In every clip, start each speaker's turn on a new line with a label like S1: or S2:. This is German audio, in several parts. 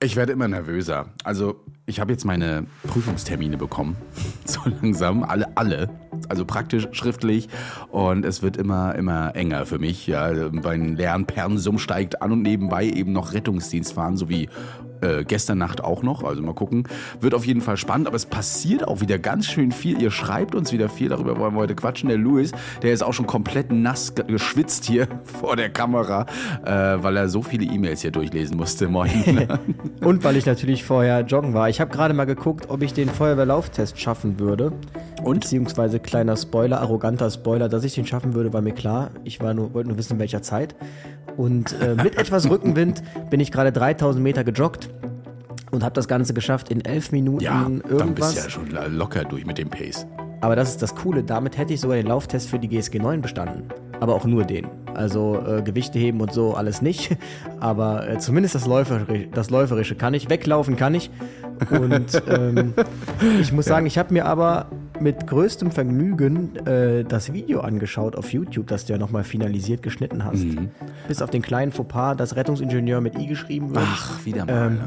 S1: Ich werde immer nervöser. Also, ich habe jetzt meine Prüfungstermine bekommen. So langsam. Alle, alle. Also praktisch schriftlich. Und es wird immer, immer enger für mich. Ja, mein Lernpensum steigt an und nebenbei eben noch Rettungsdienst fahren, so wie äh, gestern Nacht auch noch. Also mal gucken. Wird auf jeden Fall spannend, aber es passiert auch wieder ganz schön viel. Ihr schreibt uns wieder viel, darüber wollen wir heute quatschen. Der Louis, der ist auch schon komplett nass geschwitzt hier vor der Kamera, äh, weil er so viele E-Mails hier durchlesen musste. Moin.
S2: Und weil ich natürlich vorher joggen war. Ich habe gerade mal geguckt, ob ich den Feuerwehrlauftest schaffen würde. Und? Beziehungsweise kleiner Spoiler, arroganter Spoiler, dass ich den schaffen würde, war mir klar. Ich war nur, wollte nur wissen, in welcher Zeit. Und äh, mit etwas Rückenwind bin ich gerade 3000 Meter gejoggt und habe das Ganze geschafft in elf Minuten
S1: ja,
S2: irgendwas.
S1: dann bist du ja schon locker durch mit dem Pace.
S2: Aber das ist das Coole, damit hätte ich sogar den Lauftest für die GSG 9 bestanden. Aber auch nur den. Also äh, Gewichte heben und so alles nicht. Aber äh, zumindest das Läuferische, das Läuferische kann ich. Weglaufen kann ich. Und ähm, ich muss sagen, ich habe mir aber mit größtem Vergnügen äh, das Video angeschaut auf YouTube, das du ja nochmal finalisiert geschnitten hast. Mhm. Bis auf den kleinen Fauxpas, dass Rettungsingenieur mit I geschrieben wird.
S1: Ach, wieder mal. Ähm,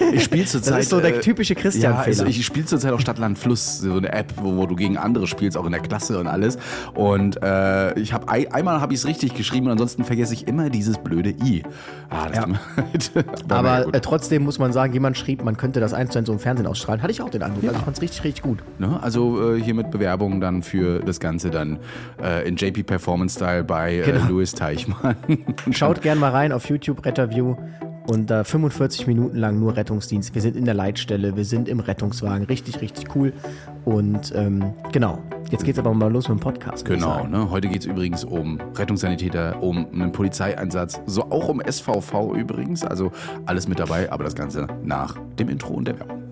S1: ja. Ich spiele zurzeit.
S2: Das ist so der äh, typische Christian-Fehler. Ja, also
S1: ich spiele zurzeit auch Stadt, Land, Fluss, so eine App, wo, wo, du gegen andere spielst, auch in der Klasse und alles. Und äh, ich habe einmal habe ich es richtig geschrieben und ansonsten vergesse ich immer dieses blöde I.
S2: Ah, das ja. Aber, Aber äh, trotzdem muss man sagen, jemand schrieb, man könnte das eins zu eins so im Fernsehen ausstrahlen. Hatte ich auch den Eindruck. Ja. Also ich fand es richtig, richtig gut.
S1: Ne? Also äh, hier mit Bewerbungen dann für das Ganze dann äh, in JP Performance Style bei äh, genau. Louis Teichmann.
S2: Schaut gern mal rein auf YouTube Retterview und da 45 Minuten lang nur Rettungsdienst. Wir sind in der Leitstelle, wir sind im Rettungswagen. Richtig, richtig cool. Und ähm, genau, jetzt geht es aber mal los mit dem Podcast.
S1: Genau, ne? heute geht es übrigens um Rettungssanitäter, um einen Polizeieinsatz, so auch um SVV übrigens. Also alles mit dabei, aber das Ganze nach dem Intro und der Werbung.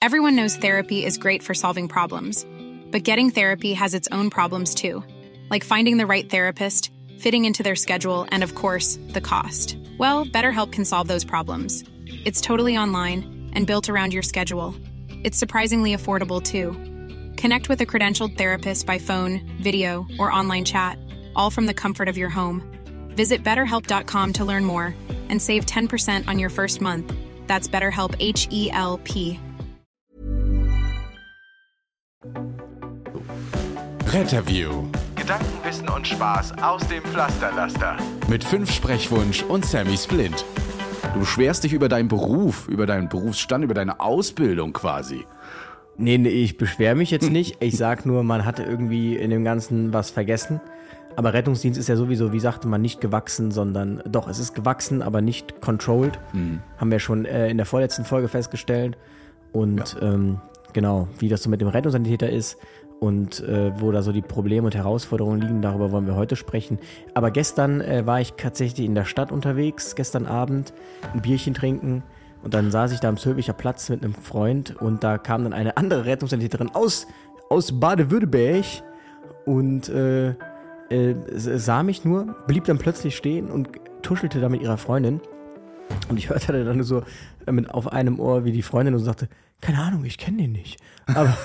S3: Everyone knows therapy is great for solving problems. But getting therapy has its own problems too, like finding the right therapist fitting into their schedule, and of course, the cost. Well, BetterHelp can solve those problems. It's totally online and built around your schedule. It's surprisingly affordable too. Connect with a credentialed therapist by phone, video, or online chat, all from the comfort of your home. Visit betterhelp.com to learn more and save 10% on your first month. That's BetterHelp H E L P.
S1: Retterview
S4: Gedanken, Wissen und Spaß aus dem Pflasterlaster.
S1: Mit fünf Sprechwunsch und Sammy Splint. Du beschwerst dich über deinen Beruf, über deinen Berufsstand, über deine Ausbildung quasi.
S2: Nee, nee, ich beschwere mich jetzt nicht. Ich sag nur, man hatte irgendwie in dem Ganzen was vergessen. Aber Rettungsdienst ist ja sowieso, wie sagte man, nicht gewachsen, sondern doch, es ist gewachsen, aber nicht controlled. Mhm. Haben wir schon äh, in der vorletzten Folge festgestellt. Und ja. ähm, genau, wie das so mit dem Rettungssanitäter ist, und äh, wo da so die Probleme und Herausforderungen liegen, darüber wollen wir heute sprechen. Aber gestern äh, war ich tatsächlich in der Stadt unterwegs, gestern Abend, ein Bierchen trinken und dann saß ich da am Zülpicher Platz mit einem Freund und da kam dann eine andere Rettungssanitäterin aus, aus Baden-Württemberg und äh, äh, sah mich nur, blieb dann plötzlich stehen und tuschelte da mit ihrer Freundin. Und ich hörte dann so äh, mit auf einem Ohr, wie die Freundin so sagte, keine Ahnung, ich kenne den nicht. Aber,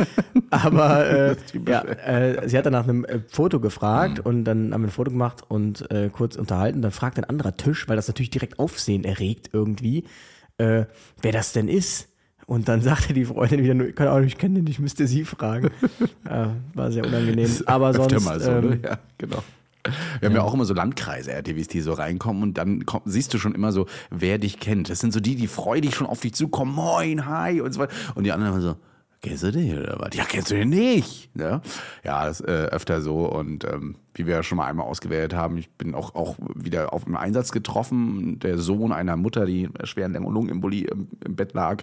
S2: aber äh, ja, äh, sie hat dann nach einem äh, Foto gefragt mhm. und dann haben wir ein Foto gemacht und äh, kurz unterhalten. Dann fragt ein anderer Tisch, weil das natürlich direkt Aufsehen erregt irgendwie, äh, wer das denn ist. Und dann sagte die Freundin wieder nur, keine Ahnung, ich kenne den nicht, müsste sie fragen. war sehr unangenehm. Aber sonst. So, ne? ähm,
S1: ne? Ja, genau. Wir haben ja. ja auch immer so Landkreise, RTWs, die so reinkommen und dann komm, siehst du schon immer so, wer dich kennt. Das sind so die, die freudig schon auf dich zukommen, moin, hi und so weiter. Und die anderen so, kennst du den oder was? Ja, kennst du den nicht? Ja, ja das ist äh, öfter so und ähm, wie wir ja schon mal einmal ausgewählt haben, ich bin auch, auch wieder auf einen Einsatz getroffen. Der Sohn einer Mutter, die schweren Lungenembolie im, im Bett lag,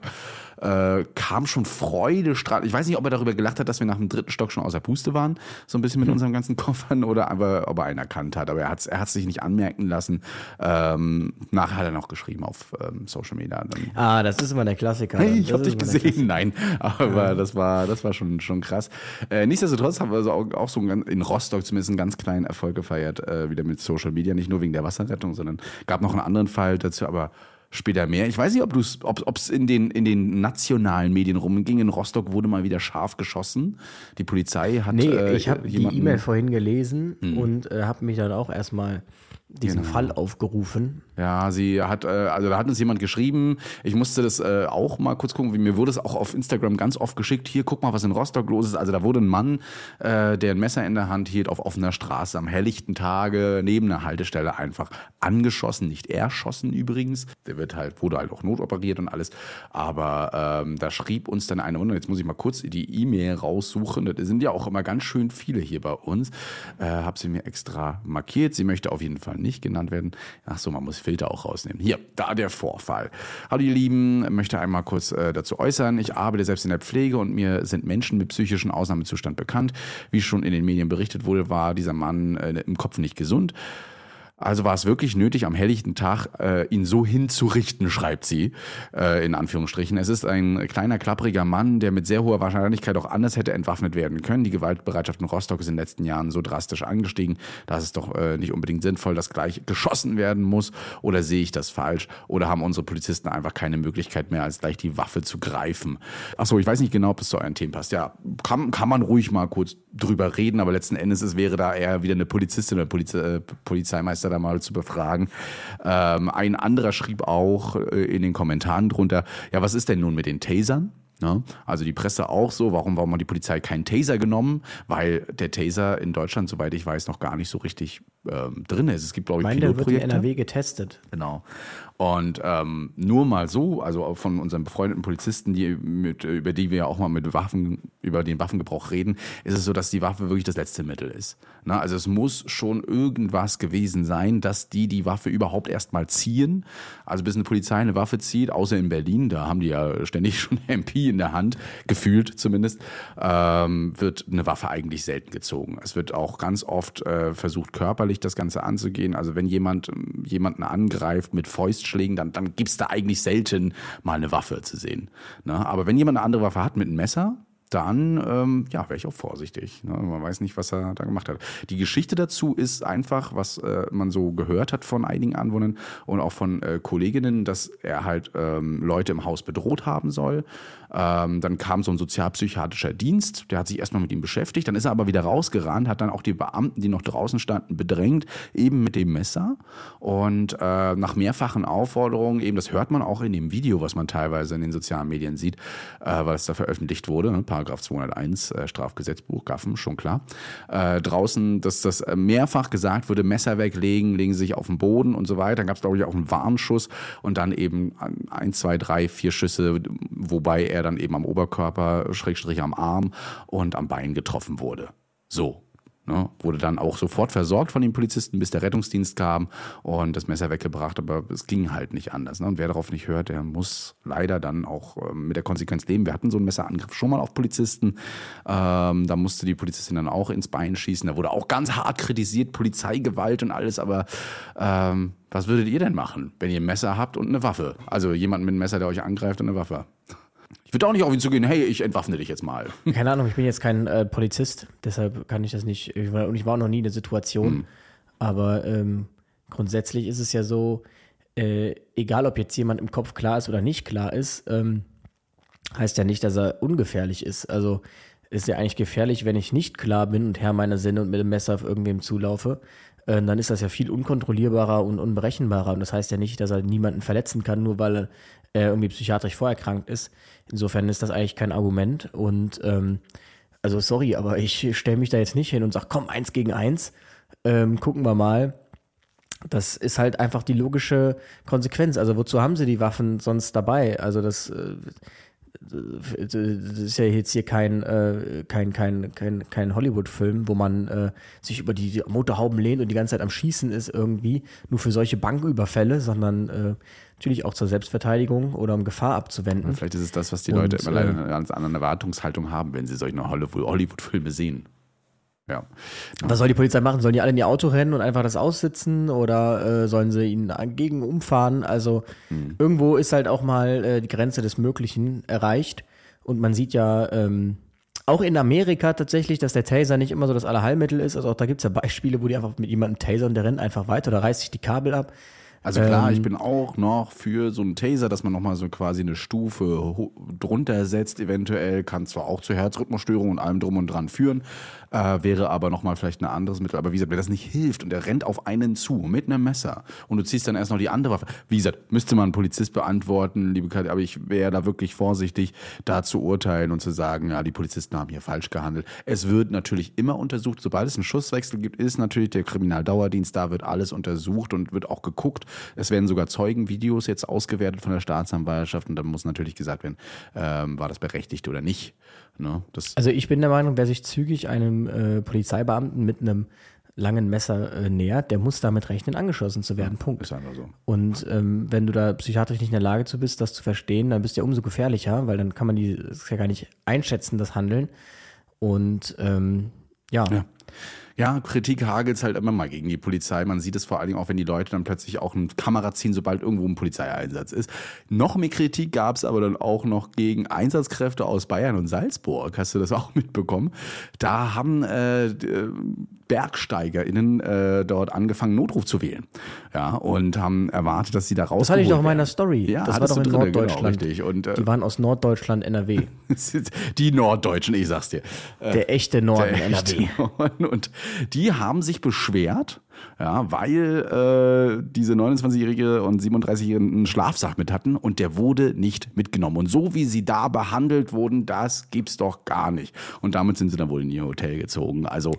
S1: äh, kam schon freudestrahlend. Ich weiß nicht, ob er darüber gelacht hat, dass wir nach dem dritten Stock schon außer Puste waren, so ein bisschen mit hm. unseren ganzen Koffern oder aber ob er einen erkannt hat. Aber er hat es er sich nicht anmerken lassen. Ähm, nachher hat er noch geschrieben auf ähm, Social Media. Dann,
S2: ah, das ist immer der Klassiker.
S1: Hey, ich habe dich gesehen. Nein, aber ja. das war, das war schon, schon krass. Äh, nichtsdestotrotz haben wir also auch, auch so ein, in Rostock zumindest einen ganz kleinen Erfolg gefeiert, äh, wieder mit Social Media. Nicht nur wegen der Wasserrettung, sondern gab noch einen anderen Fall dazu, aber später mehr. Ich weiß nicht, ob es ob, in, den, in den nationalen Medien rumging. In Rostock wurde mal wieder scharf geschossen. Die Polizei hat.
S2: Nee, äh, ich habe die E-Mail vorhin gelesen hm. und äh, habe mich dann auch erstmal diesen Fall aufgerufen.
S1: Ja, sie hat, äh, also da hat uns jemand geschrieben, ich musste das äh, auch mal kurz gucken, mir wurde es auch auf Instagram ganz oft geschickt, hier guck mal, was in Rostock los ist. Also da wurde ein Mann, äh, der ein Messer in der Hand hielt, auf offener Straße am helllichten Tage neben einer Haltestelle einfach angeschossen, nicht erschossen übrigens. Der wird halt, wurde halt auch notoperiert und alles. Aber ähm, da schrieb uns dann eine, und jetzt muss ich mal kurz die E-Mail raussuchen, das sind ja auch immer ganz schön viele hier bei uns. Äh, hab sie mir extra markiert. Sie möchte auf jeden Fall nicht genannt werden. Ach so, man muss Filter auch rausnehmen. Hier, da der Vorfall. Hallo ihr Lieben, möchte einmal kurz äh, dazu äußern. Ich arbeite selbst in der Pflege und mir sind Menschen mit psychischem Ausnahmezustand bekannt. Wie schon in den Medien berichtet wurde, war dieser Mann äh, im Kopf nicht gesund. Also war es wirklich nötig, am helllichten Tag äh, ihn so hinzurichten, schreibt sie, äh, in Anführungsstrichen. Es ist ein kleiner, klappriger Mann, der mit sehr hoher Wahrscheinlichkeit auch anders hätte entwaffnet werden können. Die Gewaltbereitschaft in Rostock ist in den letzten Jahren so drastisch angestiegen, dass es doch äh, nicht unbedingt sinnvoll, dass gleich geschossen werden muss. Oder sehe ich das falsch? Oder haben unsere Polizisten einfach keine Möglichkeit mehr, als gleich die Waffe zu greifen? Achso, ich weiß nicht genau, ob es zu euren Themen passt. Ja, kann, kann man ruhig mal kurz drüber reden, aber letzten Endes es wäre da eher wieder eine Polizistin oder Polize, äh, Polizeimeister da mal zu befragen. Ähm, ein anderer schrieb auch äh, in den Kommentaren drunter, ja, was ist denn nun mit den Tasern? Ne? Also die Presse auch so, warum, warum hat die Polizei keinen Taser genommen? Weil der Taser in Deutschland, soweit ich weiß, noch gar nicht so richtig ähm, drin ist. Es gibt, glaube ich,
S2: meine, der wird in
S1: Pilotprojekte.
S2: NRW getestet.
S1: Genau. Und ähm, nur mal so, also von unseren befreundeten Polizisten, die mit, über die wir ja auch mal mit Waffen, über den Waffengebrauch reden, ist es so, dass die Waffe wirklich das letzte Mittel ist. Na, also es muss schon irgendwas gewesen sein, dass die die Waffe überhaupt erstmal ziehen. Also bis eine Polizei eine Waffe zieht, außer in Berlin, da haben die ja ständig schon MP in der Hand, gefühlt zumindest, ähm, wird eine Waffe eigentlich selten gezogen. Es wird auch ganz oft äh, versucht, körperlich das Ganze anzugehen. Also wenn jemand ähm, jemanden angreift mit Fäustschlägen, dann, dann gibt's da eigentlich selten mal eine Waffe zu sehen. Ne? Aber wenn jemand eine andere Waffe hat mit einem Messer, dann ähm, ja, wäre ich auch vorsichtig. Ne? Man weiß nicht, was er da gemacht hat. Die Geschichte dazu ist einfach, was äh, man so gehört hat von einigen Anwohnern und auch von äh, Kolleginnen, dass er halt ähm, Leute im Haus bedroht haben soll. Ähm, dann kam so ein sozialpsychiatrischer Dienst, der hat sich erstmal mit ihm beschäftigt, dann ist er aber wieder rausgerannt, hat dann auch die Beamten, die noch draußen standen, bedrängt, eben mit dem Messer. Und äh, nach mehrfachen Aufforderungen, eben das hört man auch in dem Video, was man teilweise in den sozialen Medien sieht, äh, weil es da veröffentlicht wurde, ne? Paragraph 201 äh, Strafgesetzbuch, Gaffen, schon klar. Äh, draußen, dass das äh, mehrfach gesagt wurde, Messer weglegen, legen Sie sich auf den Boden und so weiter. Dann gab es, glaube ich, auch einen Warnschuss und dann eben ein, zwei, drei, vier Schüsse, wobei er dann eben am Oberkörper, Schrägstrich am Arm und am Bein getroffen wurde. So. Ne, wurde dann auch sofort versorgt von den Polizisten, bis der Rettungsdienst kam und das Messer weggebracht, aber es ging halt nicht anders. Ne? Und wer darauf nicht hört, der muss leider dann auch ähm, mit der Konsequenz leben. Wir hatten so einen Messerangriff schon mal auf Polizisten. Ähm, da musste die Polizistin dann auch ins Bein schießen. Da wurde auch ganz hart kritisiert, Polizeigewalt und alles, aber ähm, was würdet ihr denn machen, wenn ihr ein Messer habt und eine Waffe? Also jemand mit einem Messer, der euch angreift und eine Waffe. Ich würde auch nicht auf ihn zugehen, hey, ich entwaffne dich jetzt mal.
S2: Keine Ahnung, ich bin jetzt kein äh, Polizist, deshalb kann ich das nicht. Ich war, und ich war auch noch nie in der Situation. Aber ähm, grundsätzlich ist es ja so, äh, egal ob jetzt jemand im Kopf klar ist oder nicht klar ist, ähm, heißt ja nicht, dass er ungefährlich ist. Also ist ja eigentlich gefährlich, wenn ich nicht klar bin und Herr meiner Sinne und mit dem Messer auf irgendwem zulaufe. Äh, dann ist das ja viel unkontrollierbarer und unberechenbarer. Und das heißt ja nicht, dass er niemanden verletzen kann, nur weil er irgendwie psychiatrisch vorerkrankt ist. Insofern ist das eigentlich kein Argument. Und ähm, also sorry, aber ich stelle mich da jetzt nicht hin und sage, komm, eins gegen eins, ähm, gucken wir mal. Das ist halt einfach die logische Konsequenz. Also wozu haben sie die Waffen sonst dabei? Also das, äh, das ist ja jetzt hier kein, äh, kein, kein, kein, kein Hollywood-Film, wo man äh, sich über die Motorhauben lehnt und die ganze Zeit am Schießen ist irgendwie, nur für solche Banküberfälle, sondern äh, natürlich auch zur Selbstverteidigung oder um Gefahr abzuwenden.
S1: Vielleicht ist es das, was die
S2: Und,
S1: Leute immer leider
S2: äh,
S1: eine ganz andere Erwartungshaltung haben, wenn sie solche Hollywood- Hollywood-Filme sehen. Ja.
S2: Was soll die Polizei machen? Sollen die alle in ihr Auto rennen und einfach das aussitzen oder äh, sollen sie ihnen entgegen umfahren? Also irgendwo ist halt auch mal äh, die Grenze des Möglichen erreicht und man sieht ja ähm, auch in Amerika tatsächlich, dass der Taser nicht immer so das Allerheilmittel ist. Also auch da gibt es ja Beispiele, wo die einfach mit jemandem tasern, der rennt einfach weiter oder reißt sich die Kabel ab.
S1: Also klar, ich bin auch noch für so einen Taser, dass man nochmal so quasi eine Stufe drunter setzt, eventuell, kann zwar auch zu Herzrhythmusstörungen und allem drum und dran führen, äh, wäre aber nochmal vielleicht ein anderes Mittel. Aber wie gesagt, wenn das nicht hilft und er rennt auf einen zu mit einem Messer und du ziehst dann erst noch die andere Waffe, wie gesagt, müsste man ein Polizist beantworten, liebe Katja, aber ich wäre da wirklich vorsichtig, da zu urteilen und zu sagen, ja, die Polizisten haben hier falsch gehandelt. Es wird natürlich immer untersucht, sobald es einen Schusswechsel gibt, ist natürlich der Kriminaldauerdienst, da wird alles untersucht und wird auch geguckt. Es werden sogar Zeugenvideos jetzt ausgewertet von der Staatsanwaltschaft und dann muss natürlich gesagt werden, ähm, war das berechtigt oder nicht. Ne? Das,
S2: Also ich bin der Meinung, wer sich zügig einem äh, Polizeibeamten mit einem langen Messer äh, nähert, der muss damit rechnen, angeschossen zu werden. Punkt.
S1: ist einfach so.
S2: Und ähm, wenn du da psychiatrisch nicht in der Lage zu bist, das zu verstehen, dann bist du ja umso gefährlicher, weil dann kann man die das ja gar nicht einschätzen, das Handeln. Und ähm, ja,
S1: Ja. Ja, Kritik hagelt halt immer mal gegen die Polizei. Man sieht es vor allen Dingen auch, wenn die Leute dann plötzlich auch eine Kamera ziehen, sobald irgendwo ein Polizeieinsatz ist. Noch mehr Kritik gab es aber dann auch noch gegen Einsatzkräfte aus Bayern und Salzburg. Hast du das auch mitbekommen? Da haben äh, äh, BergsteigerInnen äh, dort angefangen, Notruf zu wählen. Ja, und haben erwartet, dass sie da raus.
S2: das hatte ich doch in meiner Story.
S1: Ja,
S2: das war doch in
S1: drinne, genau,
S2: Norddeutschland.
S1: richtig. Und, äh,
S2: die waren aus Norddeutschland, NRW.
S1: die Norddeutschen, ich sag's dir.
S2: Der echte Norden
S1: Der echte
S2: NRW.
S1: Norden. Und die haben sich beschwert, ja, weil äh, diese 29-Jährige und 37-Jährige einen Schlafsack mit hatten und der wurde nicht mitgenommen. Und so wie sie da behandelt wurden, das gibt's doch gar nicht. Und damit sind sie dann wohl in ihr Hotel gezogen. Also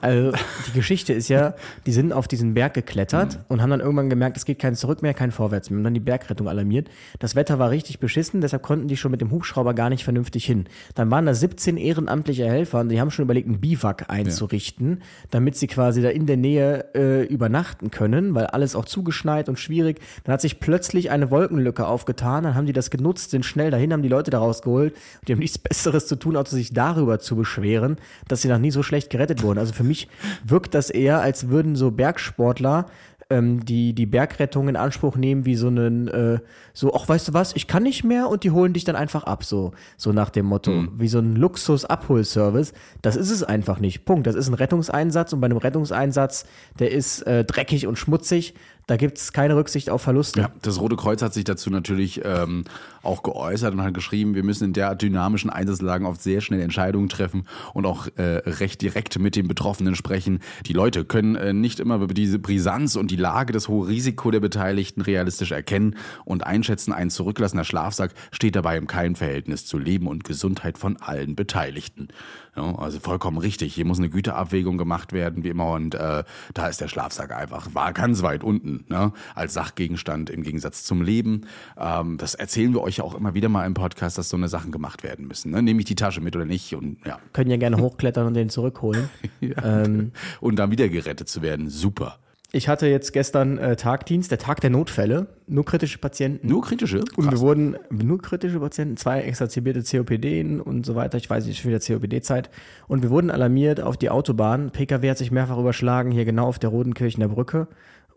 S2: Also die Geschichte ist ja, die sind auf diesen Berg geklettert und haben dann irgendwann gemerkt, es geht kein Zurück mehr, kein Vorwärts mehr und dann die Bergrettung alarmiert. Das Wetter war richtig beschissen, deshalb konnten die schon mit dem Hubschrauber gar nicht vernünftig hin. Dann waren da 17 ehrenamtliche Helfer und die haben schon überlegt, einen Biwak einzurichten, damit sie quasi da in der Nähe äh, übernachten können, weil alles auch zugeschneit und schwierig. Dann hat sich plötzlich eine Wolkenlücke aufgetan, dann haben die das genutzt, sind schnell dahin, haben die Leute da rausgeholt und die haben nichts Besseres zu tun, als sich darüber zu beschweren, dass sie noch nie so schlecht gerettet wurden. Also für mich wirkt das eher, als würden so Bergsportler ähm, die die Bergrettung in Anspruch nehmen wie so einen äh, so ach weißt du was ich kann nicht mehr und die holen dich dann einfach ab so so nach dem Motto. Wie so ein Luxus Abholservice das ist es einfach nicht. Punkt. Das ist ein Rettungseinsatz und bei einem Rettungseinsatz der ist äh, dreckig und schmutzig da gibt's keine Rücksicht auf Verluste
S1: Ja, das Rote Kreuz hat sich dazu natürlich ähm, auch geäußert und hat geschrieben, wir müssen in der dynamischen Einsatzlagen oft sehr schnell Entscheidungen treffen und auch äh, recht direkt mit den Betroffenen sprechen. Die Leute können äh, nicht immer über diese Brisanz und die Lage, das hohe Risiko der Beteiligten realistisch erkennen und einschätzen. Ein zurückgelassener Schlafsack steht dabei im keinem Verhältnis zu Leben und Gesundheit von allen Beteiligten. Ja, also vollkommen richtig. Hier muss eine Güterabwägung gemacht werden, wie immer. Und äh, da ist der Schlafsack einfach, war ganz weit unten, ne? als Sachgegenstand im Gegensatz zum Leben. Ähm, das erzählen wir euch ja auch immer wieder mal im Podcast, dass so eine Sachen gemacht werden müssen. Ne? Nehme ich die Tasche mit oder nicht? Und ja.
S2: können ja gerne hochklettern und den zurückholen Ähm,
S1: und dann wieder gerettet zu werden. Super.
S2: Ich hatte jetzt gestern äh, Tagdienst der Tag der Notfälle nur kritische Patienten
S1: Nur kritische?
S2: Und wir
S1: Krass.
S2: wurden nur kritische Patienten, zwei exazerbierte COPD und so weiter. Ich weiß nicht, schon wieder COPD-Zeit. Und wir wurden alarmiert auf die Autobahn. PKW hat sich mehrfach überschlagen, hier genau auf der Rodenkirchener Brücke.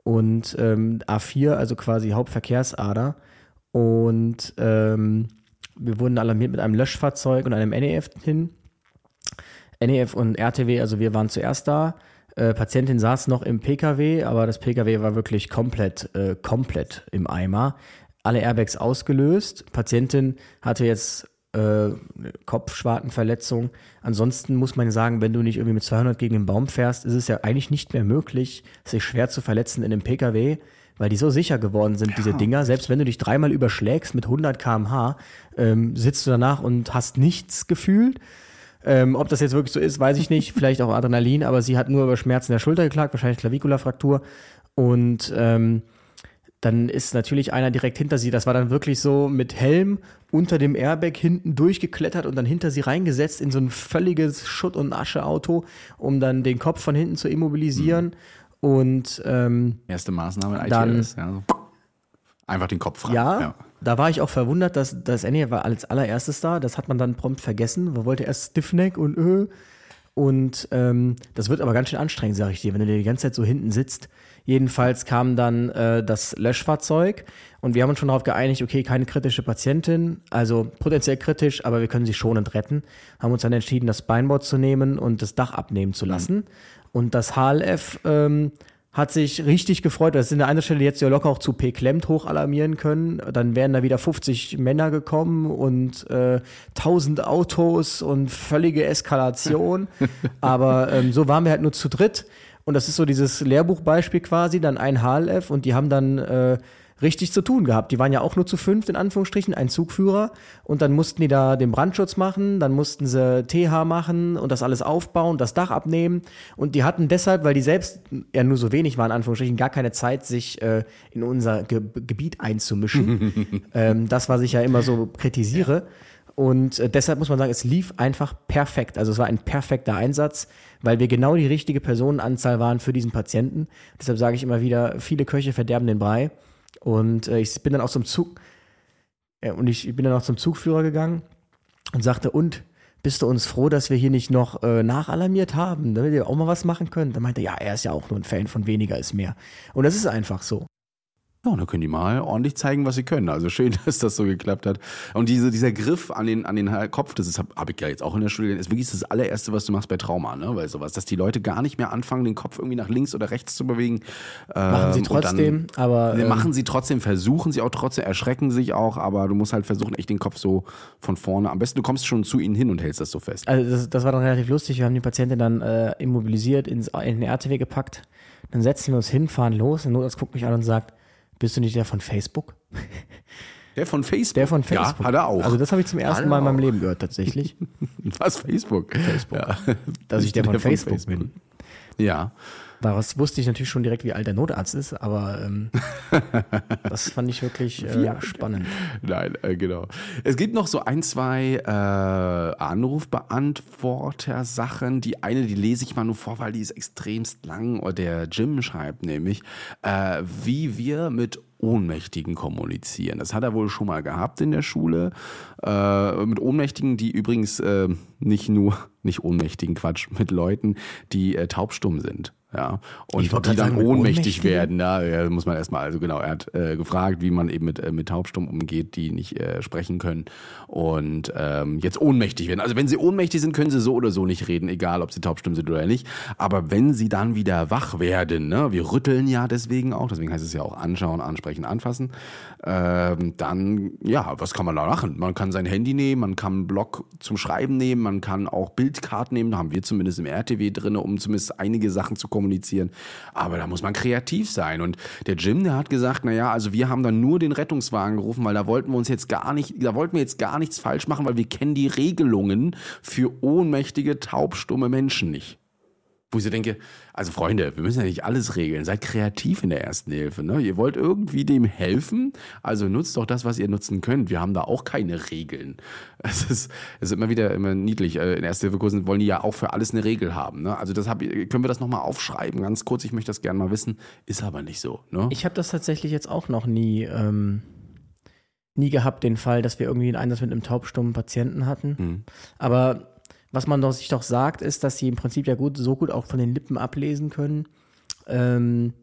S2: Und ähm, A4, also quasi Hauptverkehrsader. Und ähm, wir wurden alarmiert mit einem Löschfahrzeug und einem NEF hin. NEF und RTW, also wir waren zuerst da. Äh, Patientin saß noch im PKW, aber das PKW war wirklich komplett, äh, komplett im Eimer. Alle Airbags ausgelöst. Patientin hatte jetzt äh, eine Kopfschwartenverletzung. Ansonsten muss man sagen, wenn du nicht irgendwie mit 200 gegen den Baum fährst, ist es ja eigentlich nicht mehr möglich, sich schwer zu verletzen in einem PKW, weil die so sicher geworden sind, diese Dinger. Selbst wenn du dich dreimal überschlägst mit 100 km/h, ähm, sitzt du danach und hast nichts gefühlt. Ähm, ob das jetzt wirklich so ist, weiß ich nicht. Vielleicht auch Adrenalin, aber sie hat nur über Schmerzen der Schulter geklagt, wahrscheinlich Klavikulafraktur. Und ähm, dann ist natürlich einer direkt hinter sie. Das war dann wirklich so mit Helm unter dem Airbag hinten durchgeklettert und dann hinter sie reingesetzt in so ein völliges Schutt- und Ascheauto, um dann den Kopf von hinten zu immobilisieren. Und ähm,
S1: Erste Maßnahme in
S2: Dann-
S1: ITS. Ja. so. Einfach den Kopf ran.
S2: ja, da war ich auch verwundert, dass das Ende war als allererstes da. Das hat man dann prompt vergessen. Man wollte erst Stiffneck und äh. Und ähm, das wird aber ganz schön anstrengend, sag ich dir, wenn du dir die ganze Zeit so hinten sitzt. Jedenfalls kam dann äh, das Löschfahrzeug und wir haben uns schon darauf geeinigt, okay, keine kritische Patientin, also potenziell kritisch, aber wir können sie schonend retten. Haben uns dann entschieden, das Beinboard zu nehmen und das Dach abnehmen zu lassen. Und das HLF ähm, hat sich richtig gefreut. Das sind an einer Stelle jetzt ja locker auch zu P klemmt hoch alarmieren können. Dann wären da wieder 50 Männer gekommen und äh, 1000 Autos und völlige Eskalation. Aber ähm, so waren wir halt nur zu dritt. Und das ist so dieses Lehrbuchbeispiel quasi, dann ein HLF und die haben dann äh, richtig zu tun gehabt. Die waren ja auch nur zu fünft, in Anführungsstrichen, ein Zugführer. Und dann mussten die da den Brandschutz machen, dann mussten sie TH machen und das alles aufbauen, das Dach abnehmen. Und die hatten deshalb, weil die selbst ja nur so wenig waren, in Anführungsstrichen, gar keine Zeit, sich äh, in unser Ge Gebiet einzumischen. ähm, das, was ich ja immer so kritisiere. Und äh, deshalb muss man sagen, es lief einfach perfekt. Also es war ein perfekter Einsatz, weil wir genau die richtige Personenanzahl waren für diesen Patienten. Deshalb sage ich immer wieder, viele Köche verderben den Brei. Und äh, ich bin dann auch zum Zug, äh, und ich bin dann auch zum Zugführer gegangen und sagte, und bist du uns froh, dass wir hier nicht noch äh, nachalarmiert haben, damit ihr auch mal was machen könnt? Dann meinte er, ja, er ist ja auch nur ein Fan von weniger ist mehr. Und das ist einfach so.
S1: Ja, und dann können die mal ordentlich zeigen, was sie können. Also schön, dass das so geklappt hat. Und diese, dieser Griff an den, an den Kopf, das habe hab ich ja jetzt auch in der Schule, ist wirklich das allererste, was du machst bei Trauma, ne? Weil sowas, dass die Leute gar nicht mehr anfangen, den Kopf irgendwie nach links oder rechts zu bewegen.
S2: Machen sie
S1: Ähm, und
S2: trotzdem, aber.
S1: Nee,
S2: ähm,
S1: machen sie trotzdem, versuchen sie auch trotzdem, erschrecken sich auch, aber du musst halt versuchen, echt den Kopf so von vorne. Am besten, du kommst schon zu ihnen hin und hältst das so fest.
S2: Also das, das war dann relativ lustig. Wir haben die Patientin dann äh, immobilisiert, ins, in den RTW gepackt. Dann setzen wir uns hin, fahren los. Der Notarzt guckt mich an und sagt, bist du nicht der von Facebook?
S1: Der von Facebook.
S2: Der von Facebook.
S1: Ja, hat er auch.
S2: Also das habe ich zum ersten
S1: er
S2: Mal in meinem. Leben gehört, tatsächlich.
S1: Was, Facebook? Facebook. Ja.
S2: Dass ich der von Facebook bin.
S1: Ja.
S2: Daraus wusste ich natürlich schon direkt, wie alt der Notarzt ist, aber ähm, das fand ich wirklich äh, spannend.
S1: Nein, äh, genau. Es gibt noch so ein, zwei äh, Anrufbeantworter-Sachen. Die eine, die lese ich mal nur vor, weil die ist extremst lang. Der Jim schreibt nämlich, äh, wie wir mit Ohnmächtigen kommunizieren. Das hat er wohl schon mal gehabt in der Schule. Äh, mit Ohnmächtigen, die übrigens äh, nicht nur, nicht Ohnmächtigen, Quatsch, mit Leuten, die äh, taubstumm sind. Ja, und die dann
S2: sagen,
S1: ohnmächtig werden. Ja, ja, muss man erstmal, also genau, er hat äh, gefragt, wie man eben mit, äh, mit Taubstumm umgeht, die nicht äh, sprechen können und ähm, jetzt ohnmächtig werden. Also wenn sie ohnmächtig sind, können sie so oder so nicht reden, egal ob sie taubstumm sind oder nicht. Aber wenn sie dann wieder wach werden, ne, wir rütteln ja deswegen auch, deswegen heißt es ja auch anschauen, ansprechen, anfassen, ähm, dann, ja, was kann man da machen? Man kann sein Handy nehmen, man kann einen Block zum Schreiben nehmen, man kann auch Bildkarten nehmen, haben wir zumindest im RTW drin, um zumindest einige Sachen zu kommunizieren. Aber da muss man kreativ sein. Und der Jim, der hat gesagt, naja, also wir haben dann nur den Rettungswagen gerufen, weil da wollten wir uns jetzt gar nicht, da wollten wir jetzt gar nichts falsch machen, weil wir kennen die Regelungen für ohnmächtige, taubstumme Menschen nicht. Wo ich so denke, also Freunde, wir müssen ja nicht alles regeln. Seid kreativ in der ersten Hilfe. Ne? Ihr wollt irgendwie dem helfen, also nutzt doch das, was ihr nutzen könnt. Wir haben da auch keine Regeln. Es ist, es ist immer wieder immer niedlich. Äh, In Erste-Hilfe-Kursen wollen die ja auch für alles eine Regel haben. Ne? Also das hab, können wir das nochmal aufschreiben, ganz kurz. Ich möchte das gerne mal wissen. Ist aber nicht so. Ne?
S2: Ich habe das tatsächlich jetzt auch noch nie, ähm, nie gehabt, den Fall, dass wir irgendwie einen Einsatz mit einem taubstummen Patienten hatten.
S1: Mhm.
S2: Aber was man doch, sich doch sagt, ist, dass sie im Prinzip ja gut, so gut auch von den Lippen ablesen können, ähm,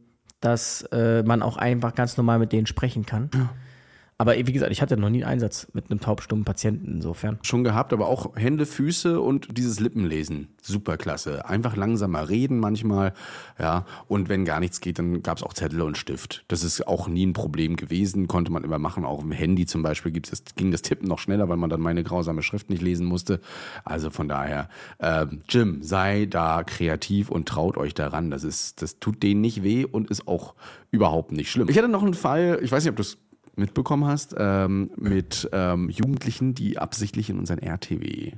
S2: dass äh, man auch einfach ganz normal mit denen sprechen kann. Aber wie gesagt, ich hatte noch nie einen Einsatz mit einem taubstummen Patienten insofern.
S1: schon gehabt, aber auch Hände, Füße und dieses Lippenlesen. Superklasse. Einfach langsamer reden manchmal, ja. Und wenn gar nichts geht, dann gab es auch Zettel und Stift. Das ist auch nie ein Problem gewesen, konnte man immer machen. Auch im Handy zum Beispiel gibt's das, ging das Tippen noch schneller, weil man dann meine grausame Schrift nicht lesen musste. Also von daher, ähm, Jim, sei da kreativ und traut euch daran. Das ist, das tut denen nicht weh und ist auch überhaupt nicht schlimm. Ich hatte noch einen Fall, ich weiß nicht, ob du es mitbekommen hast, ähm, mit ähm, Jugendlichen, die absichtlich in unseren RTW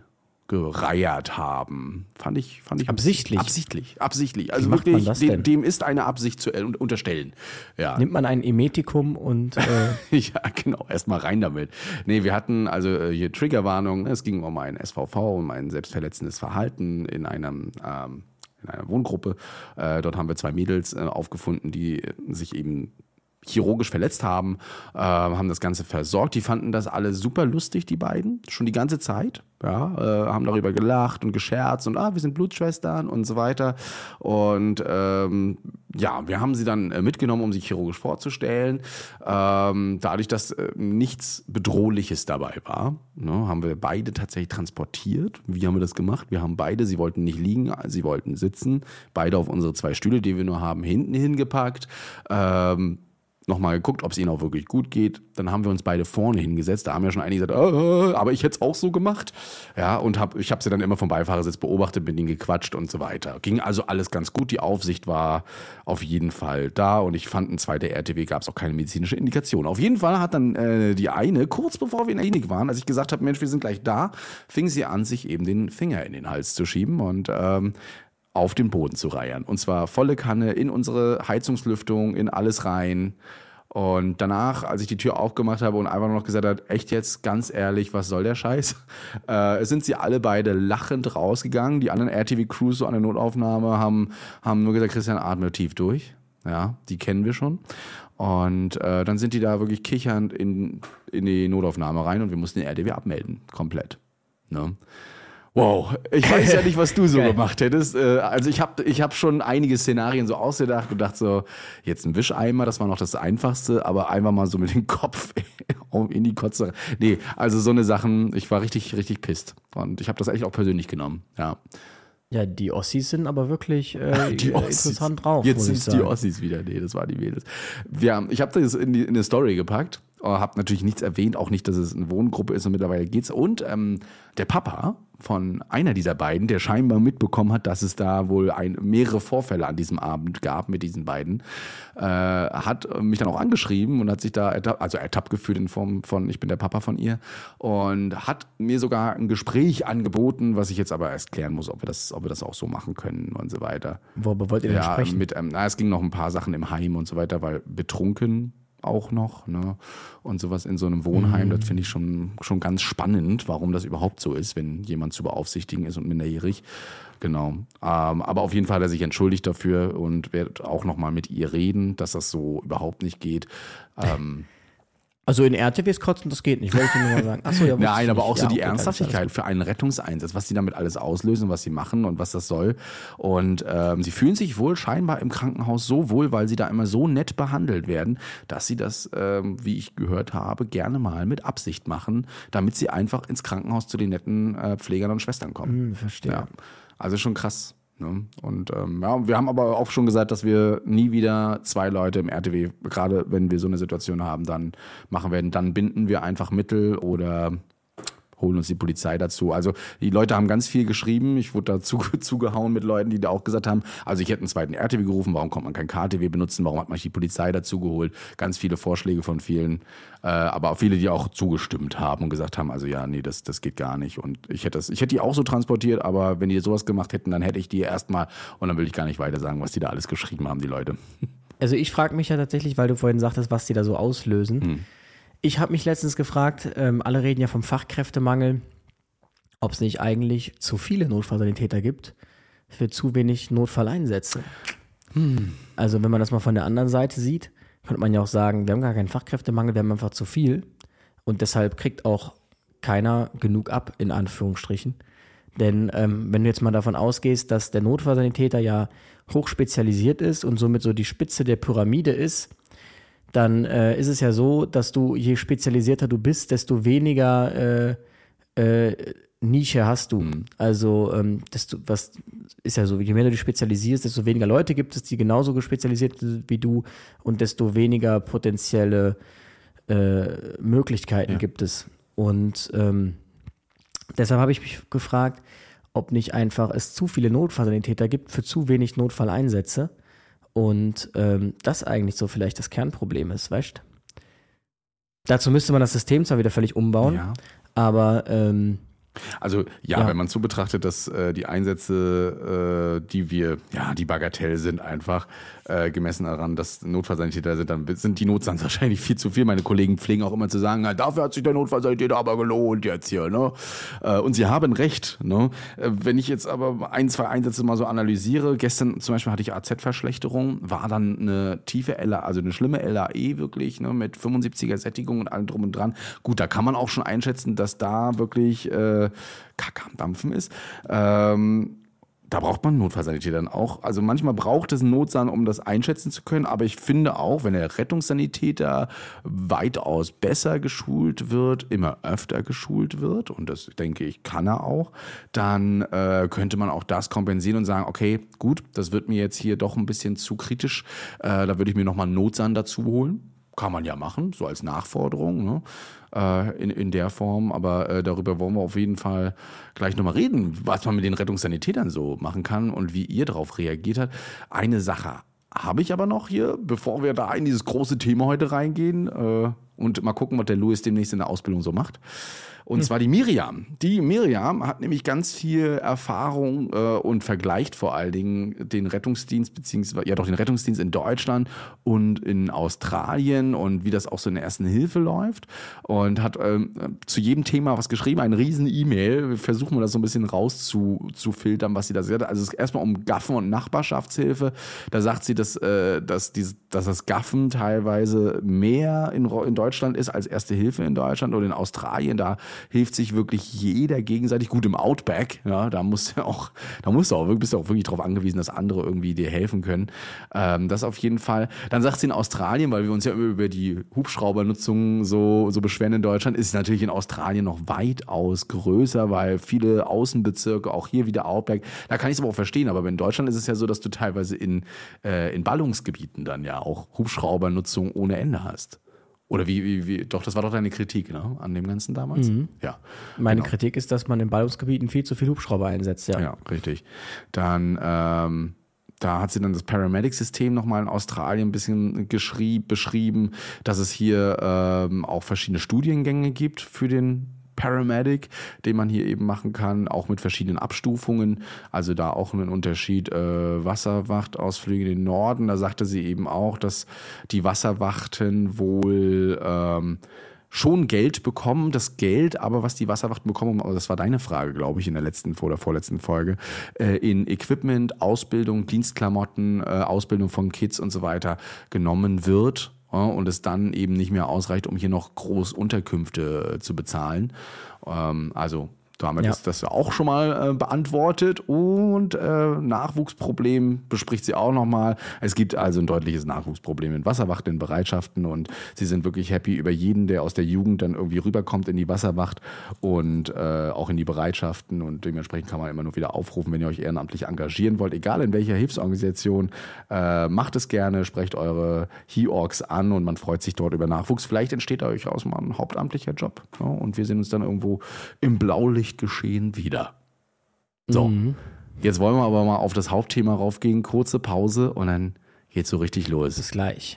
S1: gereiert haben. Fand ich, fand ich
S2: Absichtlich?
S1: Absichtlich, absichtlich. Also
S2: macht man
S1: wirklich,
S2: das
S1: dem,
S2: denn?
S1: dem ist eine Absicht zu unterstellen. Ja.
S2: Nimmt man ein Emetikum und äh,
S1: Ja, genau, erstmal rein damit. Nee, wir hatten also äh, hier Triggerwarnung, ne, es ging um ein SVV, um ein selbstverletzendes Verhalten in einem ähm, in einer Wohngruppe. Äh, dort haben wir zwei Mädels äh, aufgefunden, die sich eben chirurgisch verletzt haben, äh, haben das Ganze versorgt. Die fanden das alle super lustig, die beiden, schon die ganze Zeit. Ja, äh, haben darüber gelacht und gescherzt und ah, wir sind Blutschwestern und so weiter. Und ähm, ja, wir haben sie dann äh, mitgenommen, um sie chirurgisch vorzustellen. Ähm, dadurch, dass äh, nichts Bedrohliches dabei war, ne, haben wir beide tatsächlich transportiert. Wie haben wir das gemacht? Wir haben beide, sie wollten nicht liegen, sie wollten sitzen, beide auf unsere zwei Stühle, die wir nur haben, hinten hingepackt. Ähm, nochmal geguckt, ob es ihnen auch wirklich gut geht. Dann haben wir uns beide vorne hingesetzt. Da haben ja schon einige gesagt, äh, aber ich hätte es auch so gemacht. Ja, und hab, ich habe sie dann immer vom Beifahrersitz beobachtet, mit ihnen gequatscht und so weiter. Ging also alles ganz gut. Die Aufsicht war auf jeden Fall da und ich fand, ein zweiter RTW gab es auch keine medizinische Indikation. Auf jeden Fall hat dann äh, die eine, kurz bevor wir in der Klinik waren, als ich gesagt habe, Mensch, wir sind gleich da, fing sie an, sich eben den Finger in den Hals zu schieben und ähm, auf den Boden zu reiern. Und zwar volle Kanne in unsere Heizungslüftung, in alles rein. Und danach, als ich die Tür aufgemacht habe und einfach nur noch gesagt habe, echt jetzt, ganz ehrlich, was soll der Scheiß? Äh, sind sie alle beide lachend rausgegangen. Die anderen RTV-Crews so an der Notaufnahme haben, haben nur gesagt, Christian, atme tief durch. Ja, die kennen wir schon. Und äh, dann sind die da wirklich kichernd in, in die Notaufnahme rein und wir mussten den RTW abmelden, komplett. Ne? Wow, ich weiß ja nicht, was du so gemacht hättest. Äh, Also ich habe ich hab schon einige Szenarien so ausgedacht und dachte so, jetzt ein Wischeimer, das war noch das Einfachste, aber einfach mal so mit dem Kopf in die Kotze. Nee, also so eine Sachen, ich war richtig, richtig pisst. Und ich habe das eigentlich auch persönlich genommen, ja.
S2: Ja, die Ossis sind aber wirklich äh, interessant drauf.
S1: Jetzt sind die. Ossis wieder. Nee, das war die Mädels. Haben, ich habe das in die, in eine Story gepackt, habe natürlich nichts erwähnt, auch nicht, dass es eine Wohngruppe ist und mittlerweile geht's. Und ähm, der Papa von einer dieser beiden, der scheinbar mitbekommen hat, dass es da wohl ein, mehrere Vorfälle an diesem Abend gab mit diesen beiden, äh, hat mich dann auch angeschrieben und hat sich da ertapp, also ertappt gefühlt in Form von, ich bin der Papa von ihr und hat mir sogar ein Gespräch angeboten, was ich jetzt aber erst klären muss, ob wir das, ob wir das auch so machen können und so weiter.
S2: Worüber wollt ihr denn
S1: Ja,
S2: sprechen?
S1: mit, ähm, na, es ging noch ein paar Sachen im Heim und so weiter, weil betrunken auch noch, ne? Und sowas in so einem Wohnheim, das finde ich schon, schon ganz spannend, warum das überhaupt so ist, wenn jemand zu beaufsichtigen ist und minderjährig. Genau. Ähm, aber auf jeden Fall hat er sich entschuldigt dafür und wird auch nochmal mit ihr reden, dass das so überhaupt nicht geht. Ähm,
S2: Also in RTWs kotzen, das geht nicht, wollte ich nur mal sagen. Achso, ja,
S1: Nein, aber
S2: nicht.
S1: auch so
S2: Ja,
S1: die
S2: okay,
S1: Ernsthaftigkeit für einen Rettungseinsatz, was die damit alles auslösen, was sie machen und was das soll. Und ähm, sie fühlen sich wohl scheinbar im Krankenhaus so wohl, weil sie da immer so nett behandelt werden, dass sie das, ähm, wie ich gehört habe, gerne mal mit Absicht machen, damit sie einfach ins Krankenhaus zu den netten äh, Pflegern und Schwestern kommen.
S2: Hm, verstehe.
S1: Ja, also schon krass. Ne? Und ähm, ja, wir haben aber auch schon gesagt, dass wir nie wieder zwei Leute im RTW, gerade wenn wir so eine Situation haben, dann machen werden. Dann binden wir einfach Mittel oder holen uns die Polizei dazu. Also die Leute haben ganz viel geschrieben. Ich wurde dazu zugehauen mit Leuten, die da auch gesagt haben, also ich hätte einen zweiten RTW gerufen, warum kommt man kein KTW benutzen, warum hat man nicht die Polizei dazu geholt? Ganz viele Vorschläge von vielen, äh, aber auch viele, die auch zugestimmt haben und gesagt haben, also ja, nee, das, das geht gar nicht. Und ich hätte das, ich hätte die auch so transportiert, aber wenn die sowas gemacht hätten, dann hätte ich die erstmal und dann will ich gar nicht weiter sagen, was die da alles geschrieben haben, die Leute.
S2: Also ich frage mich ja tatsächlich, weil du vorhin sagtest, was die da so auslösen.
S1: Hm.
S2: Ich habe mich letztens gefragt, ähm, alle reden ja vom Fachkräftemangel, ob es nicht eigentlich zu viele Notfallsanitäter gibt für zu wenig Notfalleinsätze.
S1: Hm.
S2: Also wenn man das mal von der anderen Seite sieht, könnte man ja auch sagen, wir haben gar keinen Fachkräftemangel, wir haben einfach zu viel. Und deshalb kriegt auch keiner genug ab, in Anführungsstrichen. Denn ähm, wenn du jetzt mal davon ausgehst, dass der Notfallsanitäter ja hochspezialisiert ist und somit so die Spitze der Pyramide ist, dann äh, ist es ja so, dass du, je spezialisierter du bist, desto weniger äh, äh, Nische hast du. Also, ähm, desto, was ist ja so, je mehr du dich spezialisierst, desto weniger Leute gibt es, die genauso spezialisiert sind wie du und desto weniger potenzielle äh, Möglichkeiten gibt es. Und ähm, deshalb habe ich mich gefragt, ob nicht einfach es zu viele Notfallsanitäter gibt für zu wenig Notfalleinsätze und ähm, das eigentlich so vielleicht das Kernproblem ist, weißt Dazu müsste man das System zwar wieder völlig umbauen,
S1: Ja.
S2: aber ähm,
S1: Also ja,
S2: Ja.
S1: wenn man so betrachtet, dass äh, die Einsätze, äh, die wir, ja, die bagatell sind einfach, äh, gemessen daran, dass Notfallsanitäter sind, dann sind die Notsands wahrscheinlich viel zu viel. Meine Kollegen pflegen auch immer zu sagen, na, dafür hat sich der Notfallsanitäter aber gelohnt jetzt hier. Ne? Äh, und sie haben recht. Ne? Äh, wenn ich jetzt aber ein, zwei Einsätze mal so analysiere, gestern zum Beispiel hatte ich AZ-Verschlechterung, war dann eine tiefe LA, also eine schlimme LAE wirklich, ne, mit 75er Sättigung und allem drum und dran. Gut, da kann man auch schon einschätzen, dass da wirklich äh, Kacke am Dampfen ist. Ähm, da braucht man Notfallsanitäter dann auch. Also manchmal braucht es einen Notsan, um das einschätzen zu können. Aber ich finde auch, wenn der Rettungssanitäter weitaus besser geschult wird, immer öfter geschult wird, und das denke ich, kann er auch, dann äh, könnte man auch das kompensieren und sagen, okay, gut, das wird mir jetzt hier doch ein bisschen zu kritisch. Äh, da würde ich mir nochmal einen Notsan dazu holen. Kann man ja machen, so als Nachforderung. Ne? äh, in, in der Form. Aber äh, darüber wollen wir auf jeden Fall gleich nochmal reden, was man mit den Rettungssanitätern so machen kann und wie ihr darauf reagiert habt. Eine Sache habe ich aber noch hier, bevor wir da in dieses große Thema heute reingehen äh, und mal gucken, was der Louis demnächst in der Ausbildung so macht. Und zwar die Miriam. Die Miriam hat nämlich ganz viel Erfahrung äh, und vergleicht vor allen Dingen den Rettungsdienst, beziehungsweise ja doch den Rettungsdienst in Deutschland und in Australien und wie das auch so in der ersten Hilfe läuft. Und hat ähm, zu jedem Thema was geschrieben, ein riesen E-Mail. Wir versuchen mal das so ein bisschen rauszufiltern, was sie da sagt. Also es ist erstmal um Gaffen und Nachbarschaftshilfe. Da sagt sie, dass, äh, dass, dieses, dass das Gaffen teilweise mehr in, in Deutschland ist als Erste Hilfe in Deutschland oder in Australien. Da hilft sich wirklich jeder gegenseitig. Gut im Outback, ja, da musst du auch, da musst du auch, bist du auch wirklich darauf angewiesen, dass andere irgendwie dir helfen können. Ähm, das auf jeden Fall. Dann sagt sie in Australien, weil wir uns ja immer über die Hubschraubernutzung so, so beschweren in Deutschland, ist es natürlich in Australien noch weitaus größer, weil viele Außenbezirke, auch hier wieder Outback, da kann ich es aber auch verstehen, aber in Deutschland ist es ja so, dass du teilweise in, äh, in Ballungsgebieten dann ja auch Hubschraubernutzung ohne Ende hast. Oder wie, wie, wie, doch, das war doch deine Kritik, ne, an dem Ganzen damals? Ja.
S2: Meine
S1: Genau.
S2: Kritik ist, dass man in Ballungsgebieten viel zu viel Hubschrauber einsetzt, ja.
S1: Ja, richtig. Dann, ähm, da hat sie dann das Paramedic-System nochmal in Australien ein bisschen geschrieb, beschrieben, dass es hier ähm, auch verschiedene Studiengänge gibt für den Paramedic, den man hier eben machen kann, auch mit verschiedenen Abstufungen. Also da auch ein Unterschied äh, Wasserwachtausflüge in den Norden. Da sagte sie eben auch, dass die Wasserwachten wohl ähm, schon Geld bekommen, das Geld, aber was die Wasserwachten bekommen, aber das war deine Frage, glaube ich, in der letzten oder vorletzten Folge, äh, in Equipment, Ausbildung, Dienstklamotten, äh, Ausbildung von Kids und so weiter genommen wird und es dann eben nicht mehr ausreicht, um hier noch groß Unterkünfte äh, zu bezahlen. Ähm, also damit
S2: Ja.
S1: ist das auch schon mal äh, beantwortet und äh, Nachwuchsproblem bespricht sie auch nochmal. Es gibt also ein deutliches Nachwuchsproblem in Wasserwacht, in Bereitschaften und sie sind wirklich happy über jeden, der aus der Jugend dann irgendwie rüberkommt in die Wasserwacht und äh, auch in die Bereitschaften und dementsprechend kann man immer nur wieder aufrufen, wenn ihr euch ehrenamtlich engagieren wollt, egal in welcher Hilfsorganisation, äh, macht es gerne, sprecht eure HEORGs an und man freut sich dort über Nachwuchs. Vielleicht entsteht da euch aus mal ein hauptamtlicher Job ja, und wir sehen uns dann irgendwo im Blaulichtgeschehen wieder. So, jetzt wollen wir aber mal auf das Hauptthema raufgehen, kurze Pause und dann geht's so richtig los.
S2: Bis gleich.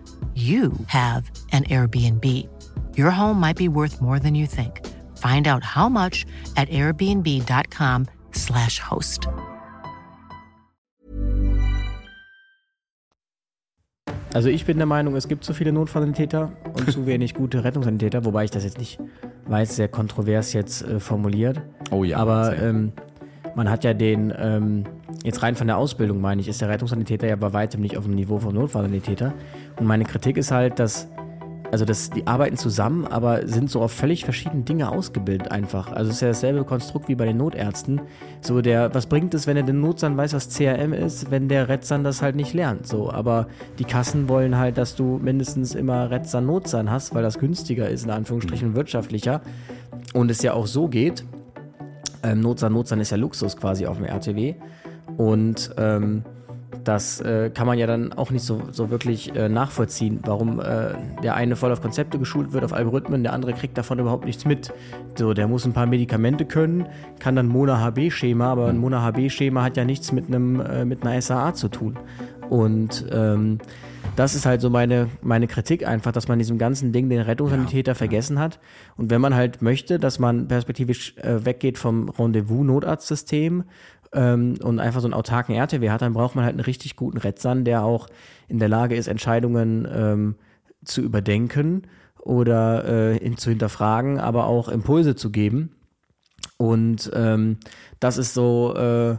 S5: you have an Airbnb. Your home might be worth more than you think. Find out how much at airbnb.com/slash host.
S2: Also ich bin der Meinung, es gibt zu viele Notfallsanitäter und zu wenig gute Rettungssanitäter, wobei ich das jetzt nicht weiß, sehr kontrovers jetzt äh, formuliert.
S1: Oh ja,
S2: Aber
S1: sehr.
S2: ähm, man hat ja den, ähm, jetzt rein von der Ausbildung meine ich, ist der Rettungssanitäter ja bei weitem nicht auf dem Niveau vom Notfallsanitäter. Und meine Kritik ist halt, dass, also dass die arbeiten zusammen, aber sind so auf völlig verschiedene Dinge ausgebildet einfach. Also es ist ja dasselbe Konstrukt wie bei den Notärzten. So der, was bringt es, wenn er den Notsan weiß, was CRM ist, wenn der Rettsan das halt nicht lernt. So, aber die Kassen wollen halt, dass du mindestens immer Rettsan Notsan hast, weil das günstiger ist, in Anführungsstrichen wirtschaftlicher. und es ja auch so geht, ähm, Notsan, Notsan ist ja Luxus quasi auf dem RTW und ähm, das äh, kann man ja dann auch nicht so, so wirklich äh, nachvollziehen, warum äh, der eine voll auf Konzepte geschult wird, auf Algorithmen, der andere kriegt davon überhaupt nichts mit. So, der muss ein paar Medikamente können, kann dann Mona-HB-Schema, aber ein Mona-HB-Schema hat ja nichts mit einem äh, mit einer SAA zu tun. Und ähm, das ist halt so meine, meine Kritik einfach, dass man diesem ganzen Ding den Rettungssanitäter vergessen hat. Und wenn man halt möchte, dass man perspektivisch äh, weggeht vom Rendezvous-Notarztsystem ähm, und einfach so einen autarken RTW hat, dann braucht man halt einen richtig guten Rettsan, der auch in der Lage ist, Entscheidungen ähm, zu überdenken oder äh, zu hinterfragen, aber auch Impulse zu geben. Und ähm, das ist so äh,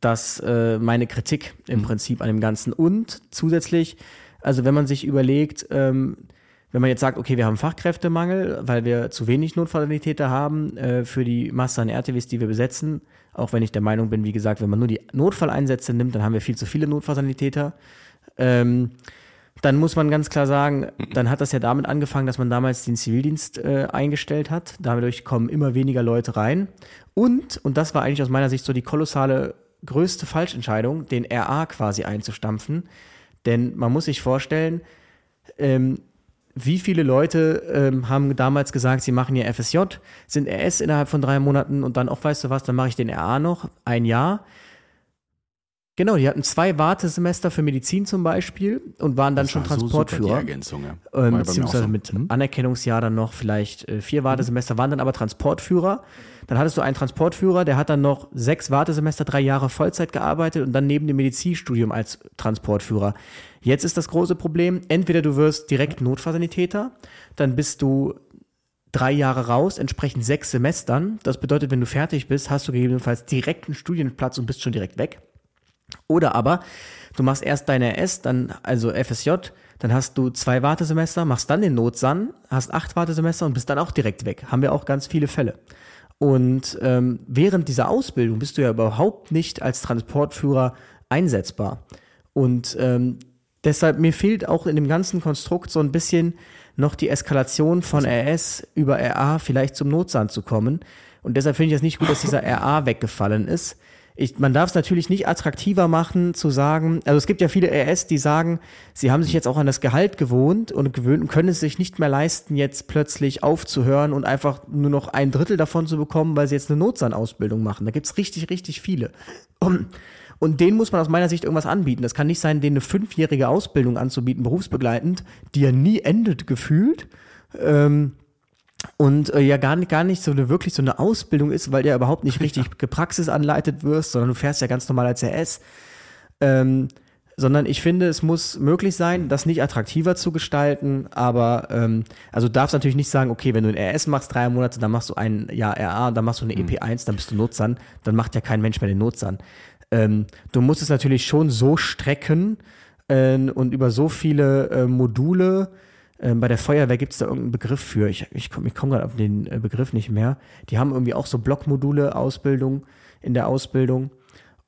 S2: das äh, meine Kritik im Prinzip an dem Ganzen. Und zusätzlich, also wenn man sich überlegt, ähm, wenn man jetzt sagt, okay, wir haben Fachkräftemangel, weil wir zu wenig Notfallsanitäter haben äh, für die Masse an RTWs, die wir besetzen, auch wenn ich der Meinung bin, wie gesagt, wenn man nur die Notfalleinsätze nimmt, dann haben wir viel zu viele Notfallsanitäter. Ähm, dann muss man ganz klar sagen, dann hat das ja damit angefangen, dass man damals den Zivildienst äh, eingestellt hat. Dadurch kommen immer weniger Leute rein. Und, und das war eigentlich aus meiner Sicht so die kolossale größte Falschentscheidung, den RA quasi einzustampfen. Denn man muss sich vorstellen, ähm, wie viele Leute ähm, haben damals gesagt, sie machen ihr FSJ, sind RS innerhalb von drei Monaten und dann auch, weißt du was, dann mache ich den RA noch ein Jahr. Genau, die hatten zwei Wartesemester für Medizin zum Beispiel und waren dann
S1: Das
S2: schon
S1: war so super,
S2: Transportführer.
S1: die Ergänzung, ja.
S2: Ähm, beziehungsweise
S1: so.
S2: mit
S1: Hm?
S2: Anerkennungsjahr dann noch vielleicht äh, vier Wartesemester, waren dann aber Transportführer. Dann hattest du einen Transportführer, der hat dann noch sechs Wartesemester, drei Jahre Vollzeit gearbeitet und dann neben dem Medizinstudium als Transportführer. Jetzt ist das große Problem, entweder du wirst direkt Notfallsanitäter, dann bist du drei Jahre raus, entsprechend sechs Semestern. Das bedeutet, wenn du fertig bist, hast du gegebenenfalls direkt einen Studienplatz und bist schon direkt weg. Oder aber du machst erst deine RS, dann also FSJ, dann hast du zwei Wartesemester, machst dann den Notsan, hast acht Wartesemester und bist dann auch direkt weg. Haben wir auch ganz viele Fälle. Und ähm, während dieser Ausbildung bist du ja überhaupt nicht als Transportführer einsetzbar. Und ähm, deshalb mir fehlt auch in dem ganzen Konstrukt so ein bisschen noch die Eskalation von RS über RA vielleicht zum Notsan zu kommen. Und deshalb finde ich es nicht gut, dass dieser RA weggefallen ist. Ich, man darf es natürlich nicht attraktiver machen, zu sagen, also es gibt ja viele RS, die sagen, sie haben sich jetzt auch an das Gehalt gewohnt und gewöhnt und können es sich nicht mehr leisten, jetzt plötzlich aufzuhören und einfach nur noch ein Drittel davon zu bekommen, weil sie jetzt eine Notsan-Ausbildung machen. Da gibt's richtig, richtig viele. Und, und denen muss man aus meiner Sicht irgendwas anbieten. Das kann nicht sein, denen eine fünfjährige Ausbildung anzubieten, berufsbegleitend, die ja nie endet gefühlt. Ähm, und äh, ja gar nicht, gar nicht so eine wirklich so eine Ausbildung ist, weil ja überhaupt nicht richtig gepraxisanleitet wirst, sondern du fährst ja ganz normal als RS. Ähm, sondern ich finde, es muss möglich sein, das nicht attraktiver zu gestalten, aber ähm, also du darfst natürlich nicht sagen, okay, wenn du ein RS machst, drei Monate, dann machst du ein Jahr RA, dann machst du eine EP1, dann bist du Notsan, dann macht ja kein Mensch mehr den Notsan. Ähm, du musst es natürlich schon so strecken äh, und über so viele äh, Module, ähm, bei der Feuerwehr gibt es da irgendeinen Begriff für. Ich, ich komme komm gerade auf den äh, Begriff nicht mehr. Die haben irgendwie auch so Blockmodule Ausbildung in der Ausbildung.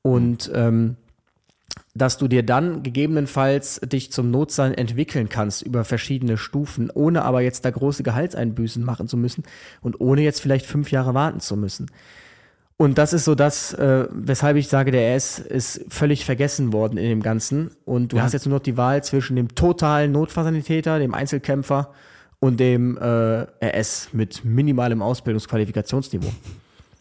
S2: Und ähm, dass du dir dann gegebenenfalls dich zum Notsan entwickeln kannst über verschiedene Stufen, ohne aber jetzt da große Gehaltseinbüßen machen zu müssen und ohne jetzt vielleicht fünf Jahre warten zu müssen. Und das ist so das, äh, weshalb ich sage, der RS ist völlig vergessen worden in dem Ganzen. Und du
S1: Ja.
S2: hast jetzt nur noch die Wahl zwischen dem totalen Notfallsanitäter, dem Einzelkämpfer und dem äh, RS mit minimalem Ausbildungsqualifikationsniveau.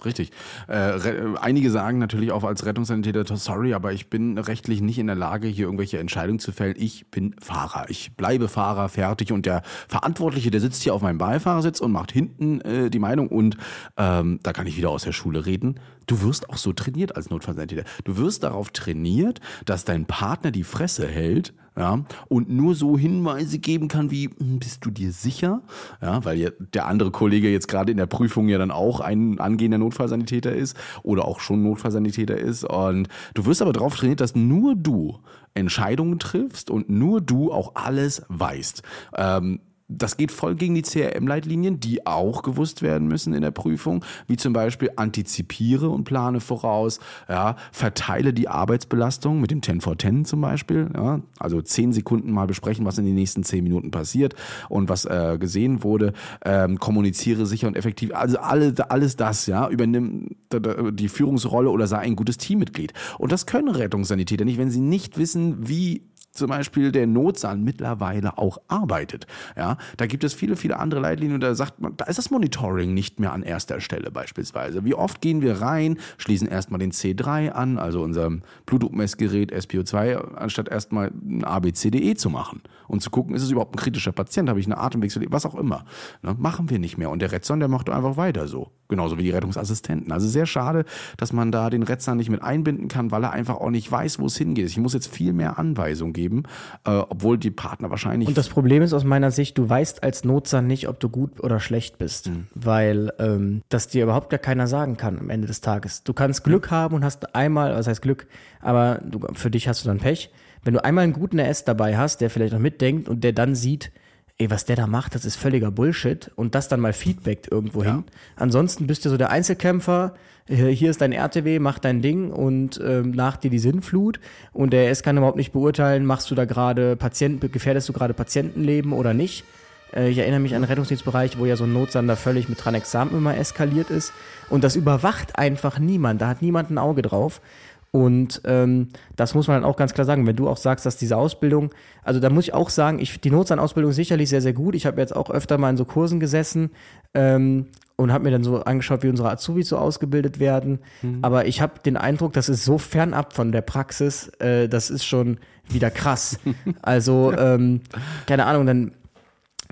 S1: Richtig. Äh, einige sagen natürlich auch als Rettungssanitäter, sorry, aber ich bin rechtlich nicht in der Lage, hier irgendwelche Entscheidungen zu fällen. Ich bin Fahrer. Ich bleibe Fahrer, fertig. Und der Verantwortliche, der sitzt hier auf meinem Beifahrersitz und macht hinten äh, die Meinung. Und ähm, da kann ich wieder aus der Schule reden. Du wirst auch so trainiert als Notfallsanitäter. Du wirst darauf trainiert, dass dein Partner die Fresse hält, ja, und nur so Hinweise geben kann wie, "Hm, bist du dir sicher? Ja, weil der andere Kollege jetzt gerade in der Prüfung ja dann auch ein angehender Notfallsanitäter ist oder auch schon Notfallsanitäter ist. Und du wirst aber darauf trainiert, dass nur du Entscheidungen triffst und nur du auch alles weißt. Ähm, das geht voll gegen die CRM-Leitlinien, die auch gewusst werden müssen in der Prüfung, wie zum Beispiel antizipiere und plane voraus, ja, verteile die Arbeitsbelastung mit dem 10 for 10 zum Beispiel, ja, also zehn Sekunden mal besprechen, was in den nächsten zehn Minuten passiert und was äh, gesehen wurde, ähm, kommuniziere sicher und effektiv, also alle, alles das, ja, übernimm die Führungsrolle oder sei ein gutes Teammitglied. Und das können Rettungssanitäter nicht, wenn sie nicht wissen, wie zum Beispiel der Notsaal mittlerweile auch arbeitet. Ja, da gibt es viele, viele andere Leitlinien und da sagt man, da ist das Monitoring nicht mehr an erster Stelle beispielsweise. Wie oft gehen wir rein, schließen erstmal den C3 an, also unser Blutdruckmessgerät SPO2, anstatt erstmal ein ABCDE zu machen und zu gucken, ist es überhaupt ein kritischer Patient, habe ich eine Atemwechsel, was auch immer. Ne, machen wir nicht mehr. Und der Retzon, der macht einfach weiter so. Genauso wie die Rettungsassistenten. Also sehr schade, dass man da den Retzner nicht mit einbinden kann, weil er einfach auch nicht weiß, wo es hingeht. Ich muss jetzt viel mehr Anweisungen geben, äh, obwohl die Partner wahrscheinlich.
S2: Und das Problem ist aus meiner Sicht, du weißt als Nutzer nicht, ob du gut oder schlecht bist, mhm. weil ähm, das dir überhaupt gar keiner sagen kann am Ende des Tages. Du kannst Glück mhm. haben und hast einmal, was heißt Glück, aber du, für dich hast du dann Pech. Wenn du einmal einen guten RS dabei hast, der vielleicht noch mitdenkt und der dann sieht, ey, was der da macht, das ist völliger Bullshit und das dann mal feedbackt irgendwo hin. Ja. Ansonsten bist du so der Einzelkämpfer, hier ist dein RTW, mach dein Ding und ähm, nach dir die Sinnflut. Und der S kann überhaupt nicht beurteilen, machst du da gerade Patienten, gefährdest du gerade Patientenleben oder nicht. Äh, ich erinnere mich an den Rettungsdienstbereich, wo ja so ein Notsander völlig mit Tranexam immer eskaliert ist. Und das überwacht einfach niemand, da hat niemand ein Auge drauf. Und ähm, das muss man dann auch ganz klar sagen, wenn du auch sagst, dass diese Ausbildung, also da muss ich auch sagen, ich, die Notsan-Ausbildung ist sicherlich sehr, sehr gut. Ich habe jetzt auch öfter mal in so Kursen gesessen. Ähm, und habe mir dann so angeschaut, wie unsere Azubis so ausgebildet werden. Mhm. Aber ich habe den Eindruck, das ist so fernab von der Praxis, äh, das ist schon wieder krass. also, ähm, keine Ahnung, dann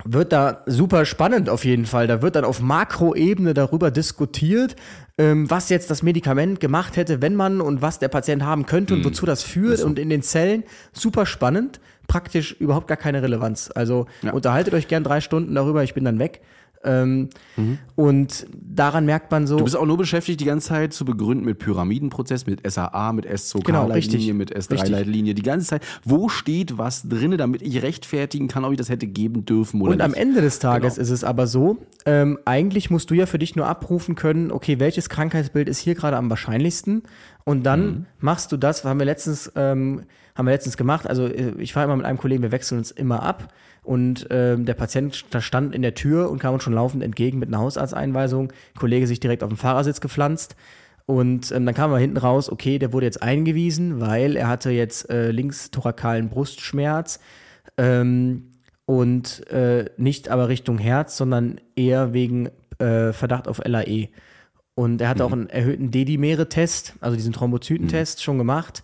S2: wird da super spannend auf jeden Fall. Da wird dann auf Makroebene darüber diskutiert, ähm, was jetzt das Medikament gemacht hätte, wenn man und was der Patient haben könnte und mhm. wozu das führt. Und in den Zellen super spannend, praktisch überhaupt gar keine Relevanz. Also ja. unterhaltet euch gern drei Stunden darüber, ich bin dann weg. Ähm, mhm. Und daran merkt man so.
S1: Du bist auch nur beschäftigt, die ganze Zeit zu begründen mit Pyramidenprozess, mit SAA, mit S2K-Leitlinie, genau, mit S3-Leitlinie, die ganze Zeit. Wo steht was drin, damit ich rechtfertigen kann, ob ich das hätte geben dürfen oder
S2: Und
S1: nicht.
S2: am Ende des Tages genau. ist es aber so, ähm, eigentlich musst du ja für dich nur abrufen können, okay, welches Krankheitsbild ist hier gerade am wahrscheinlichsten? Und dann mhm. machst du das, haben wir letztens, ähm, haben wir letztens gemacht. Also äh, ich fahre immer mit einem Kollegen, wir wechseln uns immer ab. Und ähm, der Patient stand in der Tür und kam uns schon laufend entgegen mit einer Hausarzteinweisung. Kollege sich direkt auf den Fahrersitz gepflanzt. Und ähm, dann kam er hinten raus, okay, der wurde jetzt eingewiesen, weil er hatte jetzt äh, linkstorakalen Brustschmerz ähm, und äh, nicht aber Richtung Herz, sondern eher wegen äh, Verdacht auf LAE. Und er hatte mhm. auch einen erhöhten Dedimere-Test, also diesen Thrombozytentest, mhm. schon gemacht.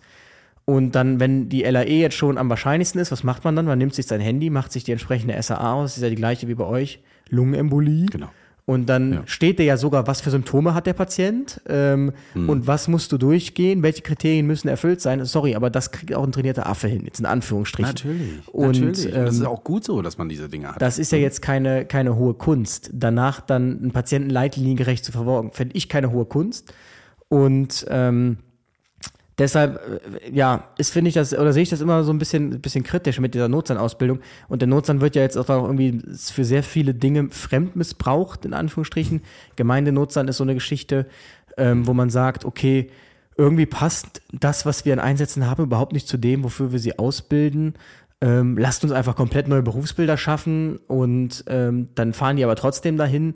S2: Und dann, wenn die LAE jetzt schon am wahrscheinlichsten ist, was macht man dann? Man nimmt sich sein Handy, macht sich die entsprechende SAA aus, ist ja die gleiche wie bei euch, Lungenembolie. Genau. Und dann ja. steht dir ja sogar, was für Symptome hat der Patient ähm, hm. und was musst du durchgehen, welche Kriterien müssen erfüllt sein. Sorry, aber das kriegt auch ein trainierter Affe hin, jetzt in Anführungsstrichen.
S1: Natürlich.
S2: Und,
S1: natürlich. Ähm, das ist auch gut so, dass man diese Dinge hat.
S2: Das ist ja jetzt keine, keine hohe Kunst. Danach dann einen Patienten leitliniengerecht zu versorgen, finde ich keine hohe Kunst. Und ähm, Deshalb, äh, ja, ist, finde ich das, oder sehe ich das immer so ein bisschen, bisschen kritisch mit dieser Notsan-Ausbildung. Und der Notsan wird ja jetzt auch irgendwie für sehr viele Dinge fremd missbraucht, in Anführungsstrichen. Gemeindenotsan ist so eine Geschichte, ähm, wo man sagt, okay, irgendwie passt das, was wir an Einsätzen haben, überhaupt nicht zu dem, wofür wir sie ausbilden. Ähm, lasst uns einfach komplett neue Berufsbilder schaffen und ähm, dann fahren die aber trotzdem dahin.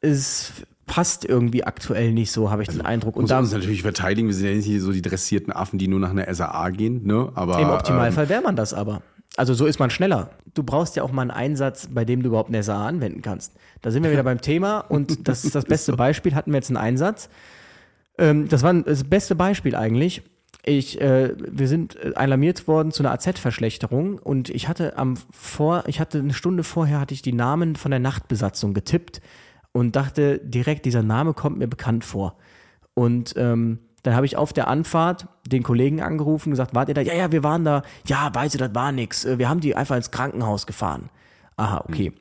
S2: Ist passt irgendwie aktuell nicht so, habe ich also, den Eindruck.
S1: Und da uns natürlich verteidigen, wir sind ja nicht so die dressierten Affen, die nur nach einer SAA gehen, ne? Aber
S2: im Optimalfall ähm, wäre man das aber. Also so ist man schneller. Du brauchst ja auch mal einen Einsatz, bei dem du überhaupt eine SAA anwenden kannst. Da sind wir wieder beim Thema und das ist das beste Beispiel. Hatten wir jetzt einen Einsatz. Ähm, das war das beste Beispiel eigentlich. Ich, äh, wir sind äh, alarmiert worden zu einer AZ-Verschlechterung und ich hatte am vor, ich hatte eine Stunde vorher hatte ich die Namen von der Nachtbesatzung getippt und dachte direkt, dieser Name kommt mir bekannt vor. Und ähm, dann habe ich auf der Anfahrt den Kollegen angerufen gesagt, wart ihr da? Ja, ja, wir waren da. Ja, weißt du, das war nix. Äh, wir haben die einfach ins Krankenhaus gefahren. Aha, okay.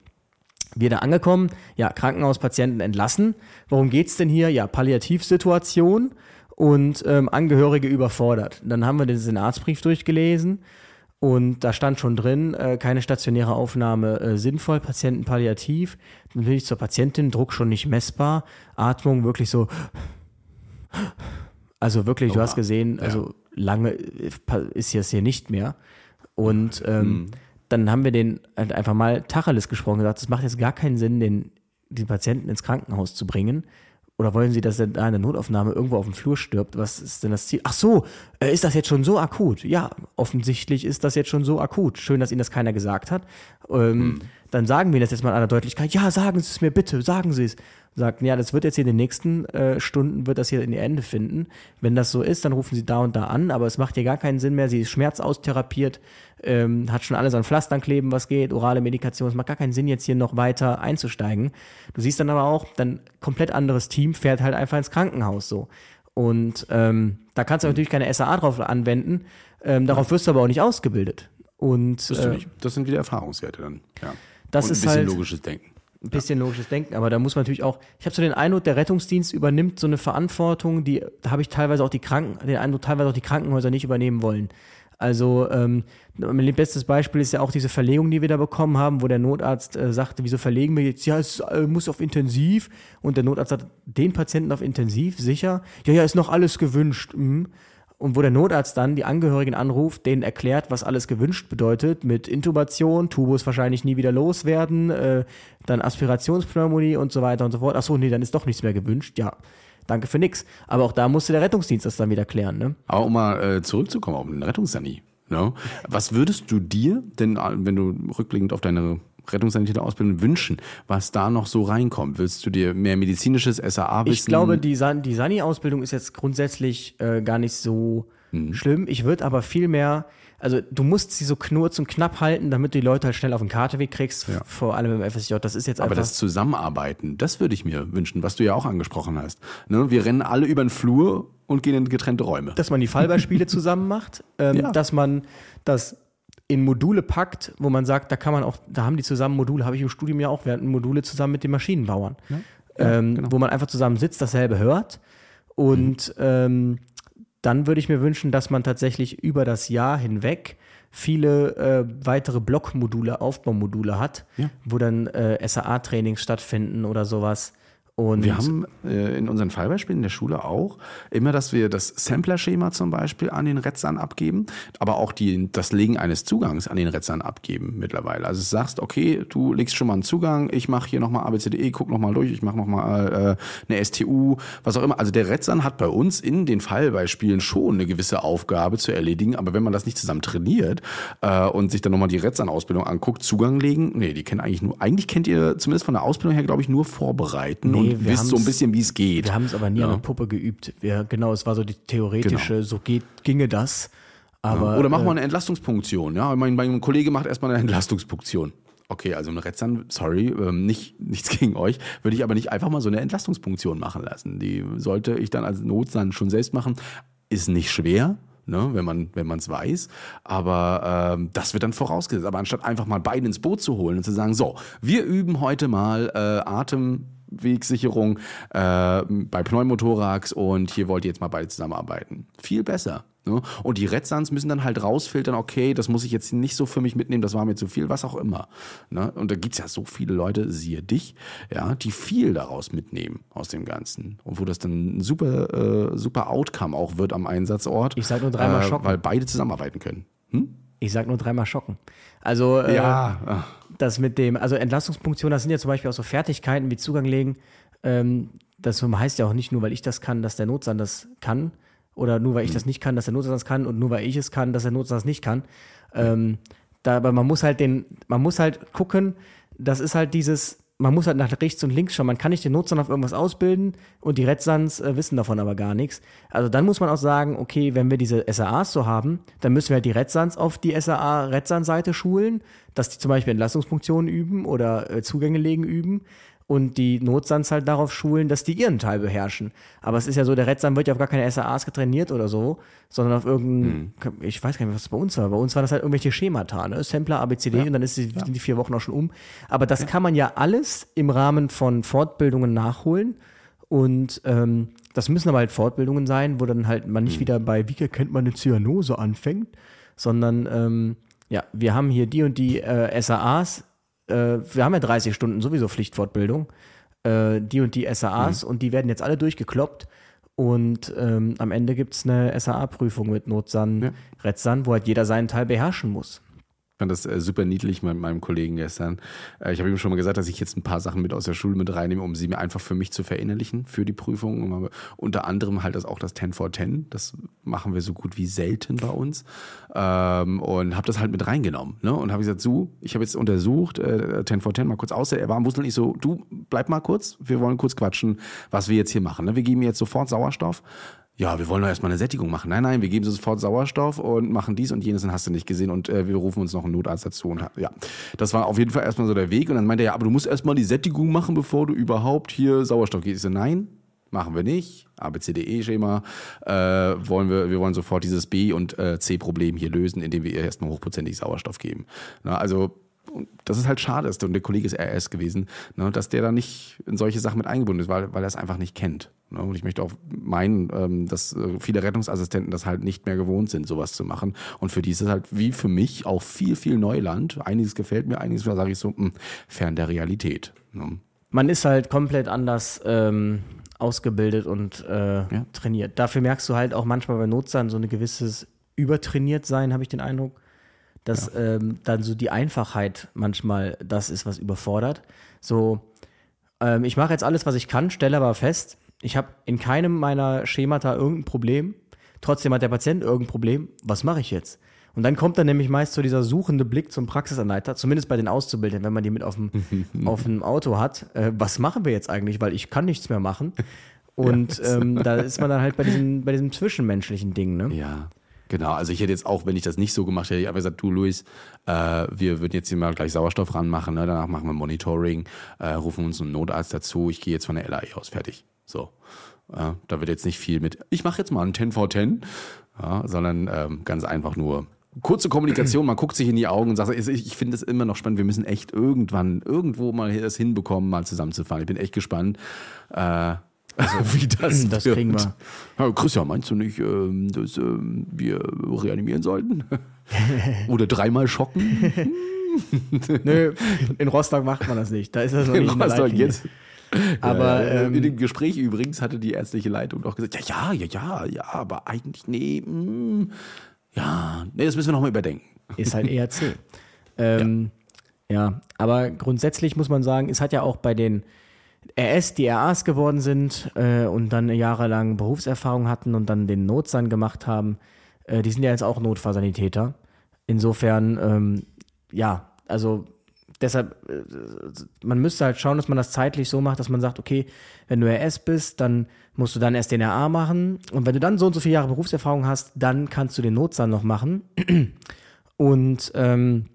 S2: Wir da angekommen, ja, Krankenhauspatienten entlassen. Worum geht's denn hier? Ja, Palliativsituation und ähm, Angehörige überfordert. Dann haben wir den Senatsbrief durchgelesen Und da stand schon drin, äh, keine stationäre Aufnahme äh, sinnvoll, Patienten palliativ. Natürlich zur Patientin, Druck schon nicht messbar, Atmung wirklich so. Also wirklich, du
S1: Oha.
S2: hast gesehen, also lange äh, ist jetzt hier nicht mehr. Und ähm, dann haben wir den halt einfach mal Tacheles gesprochen, gesagt, es macht jetzt gar keinen Sinn, den, den Patienten ins Krankenhaus zu bringen. Oder wollen Sie, dass er da in der Notaufnahme irgendwo auf dem Flur stirbt? Was ist denn das Ziel? Ach so, äh, ist das jetzt schon so akut? Ja, offensichtlich ist das jetzt schon so akut. Schön, dass Ihnen das keiner gesagt hat. Ähm, Dann sagen wir das jetzt mal in aller Deutlichkeit. Ja, sagen Sie es mir bitte, sagen Sie es. Sagten, ja, das wird jetzt hier in den nächsten äh, Stunden, wird das hier in ihr Ende finden. Wenn das so ist, dann rufen Sie da und da an, aber es macht hier gar keinen Sinn mehr. Sie ist schmerzaustherapiert, ähm, hat schon alles an Pflastern kleben, was geht, orale Medikation. Es macht gar keinen Sinn, jetzt hier noch weiter einzusteigen. Du siehst dann aber auch, dann komplett anderes Team fährt halt einfach ins Krankenhaus so. Und ähm, da kannst du natürlich keine SAA drauf anwenden. Ähm, darauf wirst du aber auch nicht ausgebildet. Und äh.
S1: Das sind wieder Erfahrungswerte dann. Ja.
S2: Das
S1: Und
S2: ist
S1: ein bisschen
S2: halt-
S1: logisches Denken.
S2: Ein bisschen logisches Denken, aber da muss man natürlich auch, ich habe so den Eindruck, der Rettungsdienst übernimmt so eine Verantwortung, die, da habe ich teilweise auch die Kranken, den Eindruck, teilweise auch die Krankenhäuser nicht übernehmen wollen. Also ähm, mein bestes Beispiel ist ja auch diese Verlegung, die wir da bekommen haben, wo der Notarzt äh, sagte, wieso verlegen wir jetzt? Ja, es äh, muss auf Intensiv. Und der Notarzt sagt, den Patienten auf Intensiv, sicher? Ja, ja, ist noch alles gewünscht. Mhm. Und wo der Notarzt dann die Angehörigen anruft, denen erklärt, was alles gewünscht bedeutet, mit Intubation, Tubus wahrscheinlich nie wieder loswerden, äh, dann Aspirationspneumonie und so weiter und so fort. Ach so, nee, dann ist doch nichts mehr gewünscht. Ja, danke für nix. Aber auch da musste der Rettungsdienst das dann wieder klären, ne?
S1: Aber um mal äh, zurückzukommen auf den Rettungssani. Ne? Was würdest du dir denn, wenn du rückblickend auf deine Rettungssanitäter-Ausbildung wünschen, was da noch so reinkommt? Willst du dir mehr medizinisches SAA-Wissen?
S2: Ich glaube, die, San die Sani-Ausbildung ist jetzt grundsätzlich äh, gar nicht so
S1: Mhm.
S2: schlimm. Ich würde aber viel mehr, also du musst sie so knurz und knapp halten, damit du die Leute halt schnell auf den Karteweg kriegst,
S1: Ja.
S2: vor allem im FSJ. Das ist jetzt
S1: Aber
S2: einfach.
S1: das Zusammenarbeiten, das würde ich mir wünschen, was du ja auch angesprochen hast. Ne? Wir rennen alle über den Flur und gehen in getrennte Räume.
S2: dass man die Fallbeispiele zusammen macht, ähm,
S1: Ja.
S2: dass man das in Module packt, wo man sagt, da kann man auch, da haben die zusammen Module, habe ich im Studium ja auch, wir hatten Module zusammen mit den Maschinenbauern, ähm,
S1: genau.
S2: wo man einfach zusammen sitzt, dasselbe hört. Und ähm, dann würde ich mir wünschen, dass man tatsächlich über das Jahr hinweg viele äh, weitere Blockmodule, Aufbaumodule hat, wo dann äh, SAA-Trainings stattfinden oder sowas. Und
S1: Wir haben äh, in unseren Fallbeispielen in der Schule auch immer, dass wir das Sampler-Schema zum Beispiel an den Retzern abgeben, aber auch die, das Legen eines Zugangs an den Retzern abgeben mittlerweile. Also du sagst, okay, du legst schon mal einen Zugang, ich mache hier nochmal ABCDE, guck nochmal durch, ich mache nochmal äh, eine STU, was auch immer. Also der Retzern hat bei uns in den Fallbeispielen schon eine gewisse Aufgabe zu erledigen, aber wenn man das nicht zusammen trainiert äh, und sich dann nochmal die Retzern-Ausbildung anguckt, Zugang legen, nee, die kennen eigentlich nur, eigentlich kennt ihr zumindest von der Ausbildung her, glaube ich, nur vorbereiten
S2: Nee,
S1: und
S2: wir
S1: wisst so ein bisschen, wie es geht.
S2: Wir haben es aber nie an der Puppe geübt. Wir, genau, es war so die theoretische,
S1: Genau.
S2: so geht, ginge das. Aber
S1: Oder mach
S2: äh,
S1: mal eine Entlastungspunktion. Ja, mein, mein Kollege macht erstmal eine Entlastungspunktion. Okay, also ein Retzern, sorry, ähm, nicht, nichts gegen euch, würde ich aber nicht einfach mal so eine Entlastungspunktion machen lassen. Die sollte ich dann als Notstand schon selbst machen. Ist nicht schwer, ne, wenn man wenn man es weiß, aber ähm, das wird dann vorausgesetzt. Aber anstatt einfach mal beide ins Boot zu holen und zu sagen, so, wir üben heute mal äh, Atemwegsicherung äh, bei Pneumothorax und hier wollt ihr jetzt mal beide zusammenarbeiten. Viel besser. Ne? Und die Redsans müssen dann halt rausfiltern, okay, das muss ich jetzt nicht so für mich mitnehmen, das war mir zu viel, was auch immer. Ne? Und da gibt's ja so viele Leute, siehe dich, ja, die viel daraus mitnehmen aus dem Ganzen. Und wo das dann ein super, äh, super Outcome auch wird am Einsatzort.
S2: Ich sag nur dreimal
S1: äh,
S2: schocken.
S1: Weil beide zusammenarbeiten können.
S2: ich sag nur dreimal schocken. Also äh,
S1: Ja.
S2: Das mit dem, also Entlastungspunktion, das sind ja zum Beispiel auch so Fertigkeiten wie Zugang legen. Ähm, das heißt ja auch nicht nur, weil ich das kann, dass der Notsand das kann. Oder nur weil ich das nicht kann, dass der Notsand das kann und nur weil ich es kann, dass der Notsand das nicht kann. Ähm, da, aber man muss halt den, man muss halt gucken, das ist halt dieses, man muss halt nach rechts und links schauen. Man kann nicht den Notsand auf irgendwas ausbilden und die Redsans äh, wissen davon aber gar nichts. Also dann muss man auch sagen, okay, wenn wir diese SAAs so haben, dann müssen wir halt die Redsans auf die SAA-Redsan-Seite schulen, dass die zum Beispiel Entlastungsfunktionen üben oder äh, Zugänge legen üben und die Notsans halt darauf schulen, dass die ihren Teil beherrschen. Aber es ist ja so, der Redsan wird ja auf gar keine SAAs getrainiert oder so, sondern auf irgendein, ich weiß gar nicht, was das bei uns war. Bei uns waren das halt irgendwelche Schemata, ne? Sampler, ABCD und dann ist die, sind die vier Wochen auch schon um. Aber das kann man ja alles im Rahmen von Fortbildungen nachholen. Und ähm, das müssen aber halt Fortbildungen sein, wo dann halt man nicht wieder bei, wie kennt man eine Zyanose anfängt, sondern ähm, ja, wir haben hier die und die äh, SAAs, äh, wir haben ja 30 Stunden sowieso Pflichtfortbildung, äh, die und die SAAs und die werden jetzt alle durchgekloppt. Und ähm, am Ende gibt es eine SAA-Prüfung mit Notsan,
S1: Ja.
S2: Retsan, wo halt jeder seinen Teil beherrschen muss.
S1: Ich fand das äh, super niedlich mit meinem Kollegen gestern. Äh, ich habe ihm schon mal gesagt, dass ich jetzt ein paar Sachen mit aus der Schule mit reinnehme, um sie mir einfach für mich zu verinnerlichen, für die Prüfung. Und unter anderem halt das auch das 10 for 10. Das machen wir so gut wie selten bei uns. Ähm, und habe das halt mit reingenommen. Ne? Und habe gesagt, so, ich habe jetzt untersucht, äh, 10 for 10 mal kurz aus. Er war am Wusel nicht so, du, bleib mal kurz, wir wollen kurz quatschen, was wir jetzt hier machen. Ne? Wir geben jetzt sofort Sauerstoff. Ja, wir wollen doch erstmal eine Sättigung machen. Nein, nein, wir geben sofort Sauerstoff und machen dies und jenes und hast du nicht gesehen und äh, wir rufen uns noch einen Notarzt dazu. Und, ja, das war auf jeden Fall erstmal so der Weg. Und dann meinte er, ja, aber du musst erstmal die Sättigung machen, bevor du überhaupt hier Sauerstoff gibst. Ich so, nein, machen wir nicht. ABCDE-Schema äh, wollen wir, wir wollen sofort dieses B- und äh, C-Problem hier lösen, indem wir ihr erstmal hochprozentig Sauerstoff geben. Na, also und das ist halt schade ist und der Kollege ist RS gewesen, ne, dass der da nicht in solche Sachen mit eingebunden ist, weil, weil er es einfach nicht kennt. Ne? Und ich möchte auch meinen, ähm, dass äh, viele Rettungsassistenten das halt nicht mehr gewohnt sind, sowas zu machen. Und für die ist es halt wie für mich auch viel, viel Neuland. Einiges gefällt mir, einiges sage ich so, mh, fern der Realität. Ne?
S2: Man ist halt komplett anders ähm, ausgebildet und äh, trainiert. Dafür merkst du halt auch manchmal bei Notsan so ein gewisses übertrainiert sein, habe ich den Eindruck. Dass ähm, dann so die Einfachheit manchmal das ist, was überfordert. So, ähm, ich mache jetzt alles, was ich kann, stelle aber fest, ich habe in keinem meiner Schemata irgendein Problem. Trotzdem hat der Patient irgendein Problem. Was mache ich jetzt? Und dann kommt dann nämlich meist so dieser suchende Blick zum Praxisanleiter, zumindest bei den Auszubildenden, wenn man die mit auf dem, auf dem Auto hat. Äh, was machen wir jetzt eigentlich? Weil ich kann nichts mehr machen. Und ähm, da ist man dann halt bei diesem, bei diesem zwischenmenschlichen Ding, ne?
S1: Ja, genau. Also ich hätte jetzt auch, wenn ich das nicht so gemacht hätte, ich einfach gesagt, du Luis, äh, wir würden jetzt hier mal gleich Sauerstoff ranmachen, ne? danach machen wir Monitoring, äh, rufen uns einen Notarzt dazu, ich gehe jetzt von der LAE aus, fertig. So. Ja, da wird jetzt nicht viel mit, ich mache jetzt mal einen 10 vor 10, ja, sondern ähm, ganz einfach nur kurze Kommunikation, man guckt sich in die Augen und sagt, ich, finde es immer noch spannend, wir müssen echt irgendwann, irgendwo mal das hinbekommen, mal zusammenzufahren. Ich bin echt gespannt, äh, wie das
S2: Das
S1: wird.
S2: kriegen wir.
S1: Ja, Christian, meinst du nicht, ähm, dass ähm, wir reanimieren sollten? Oder dreimal schocken?
S2: Nö, in Rostock macht man das nicht. Da ist das noch
S1: In
S2: nicht in
S1: Rostock jetzt.
S2: Aber
S1: äh,
S2: ähm,
S1: in dem Gespräch übrigens hatte die ärztliche Leitung doch gesagt, ja, ja, ja, ja, ja, aber eigentlich, nee, mm, ja, nee, das müssen wir nochmal überdenken.
S2: ist halt ERC. Ähm, ja. aber grundsätzlich muss man sagen, es hat ja auch bei den RS, die RAs geworden sind äh, und dann jahrelang Berufserfahrung hatten und dann den Notsan gemacht haben, äh, die sind ja jetzt auch Notfallsanitäter. Insofern, ähm, ja, also deshalb, äh, man müsste halt schauen, dass man das zeitlich so macht, dass man sagt, okay, wenn du RS bist, dann musst du dann erst den RA machen und wenn du dann so und so viele Jahre Berufserfahrung hast, dann kannst du den Notsan noch machen und ähm,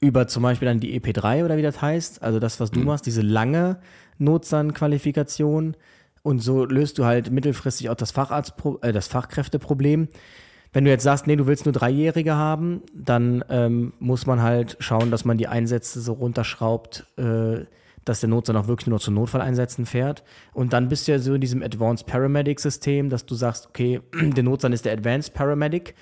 S2: über zum Beispiel dann die EP3 oder wie das heißt, also das, was du machst, diese lange Notsan-Qualifikation und so löst du halt mittelfristig auch das Facharzt, äh, das Fachkräfteproblem. Wenn du jetzt sagst, nee, du willst nur Dreijährige haben, dann ähm, muss man halt schauen, dass man die Einsätze so runterschraubt, äh, dass der Notsan auch wirklich nur zu Notfalleinsätzen fährt. Und dann bist du ja so in diesem Advanced Paramedic-System, dass du sagst, okay, der Notsan ist der Advanced Paramedic,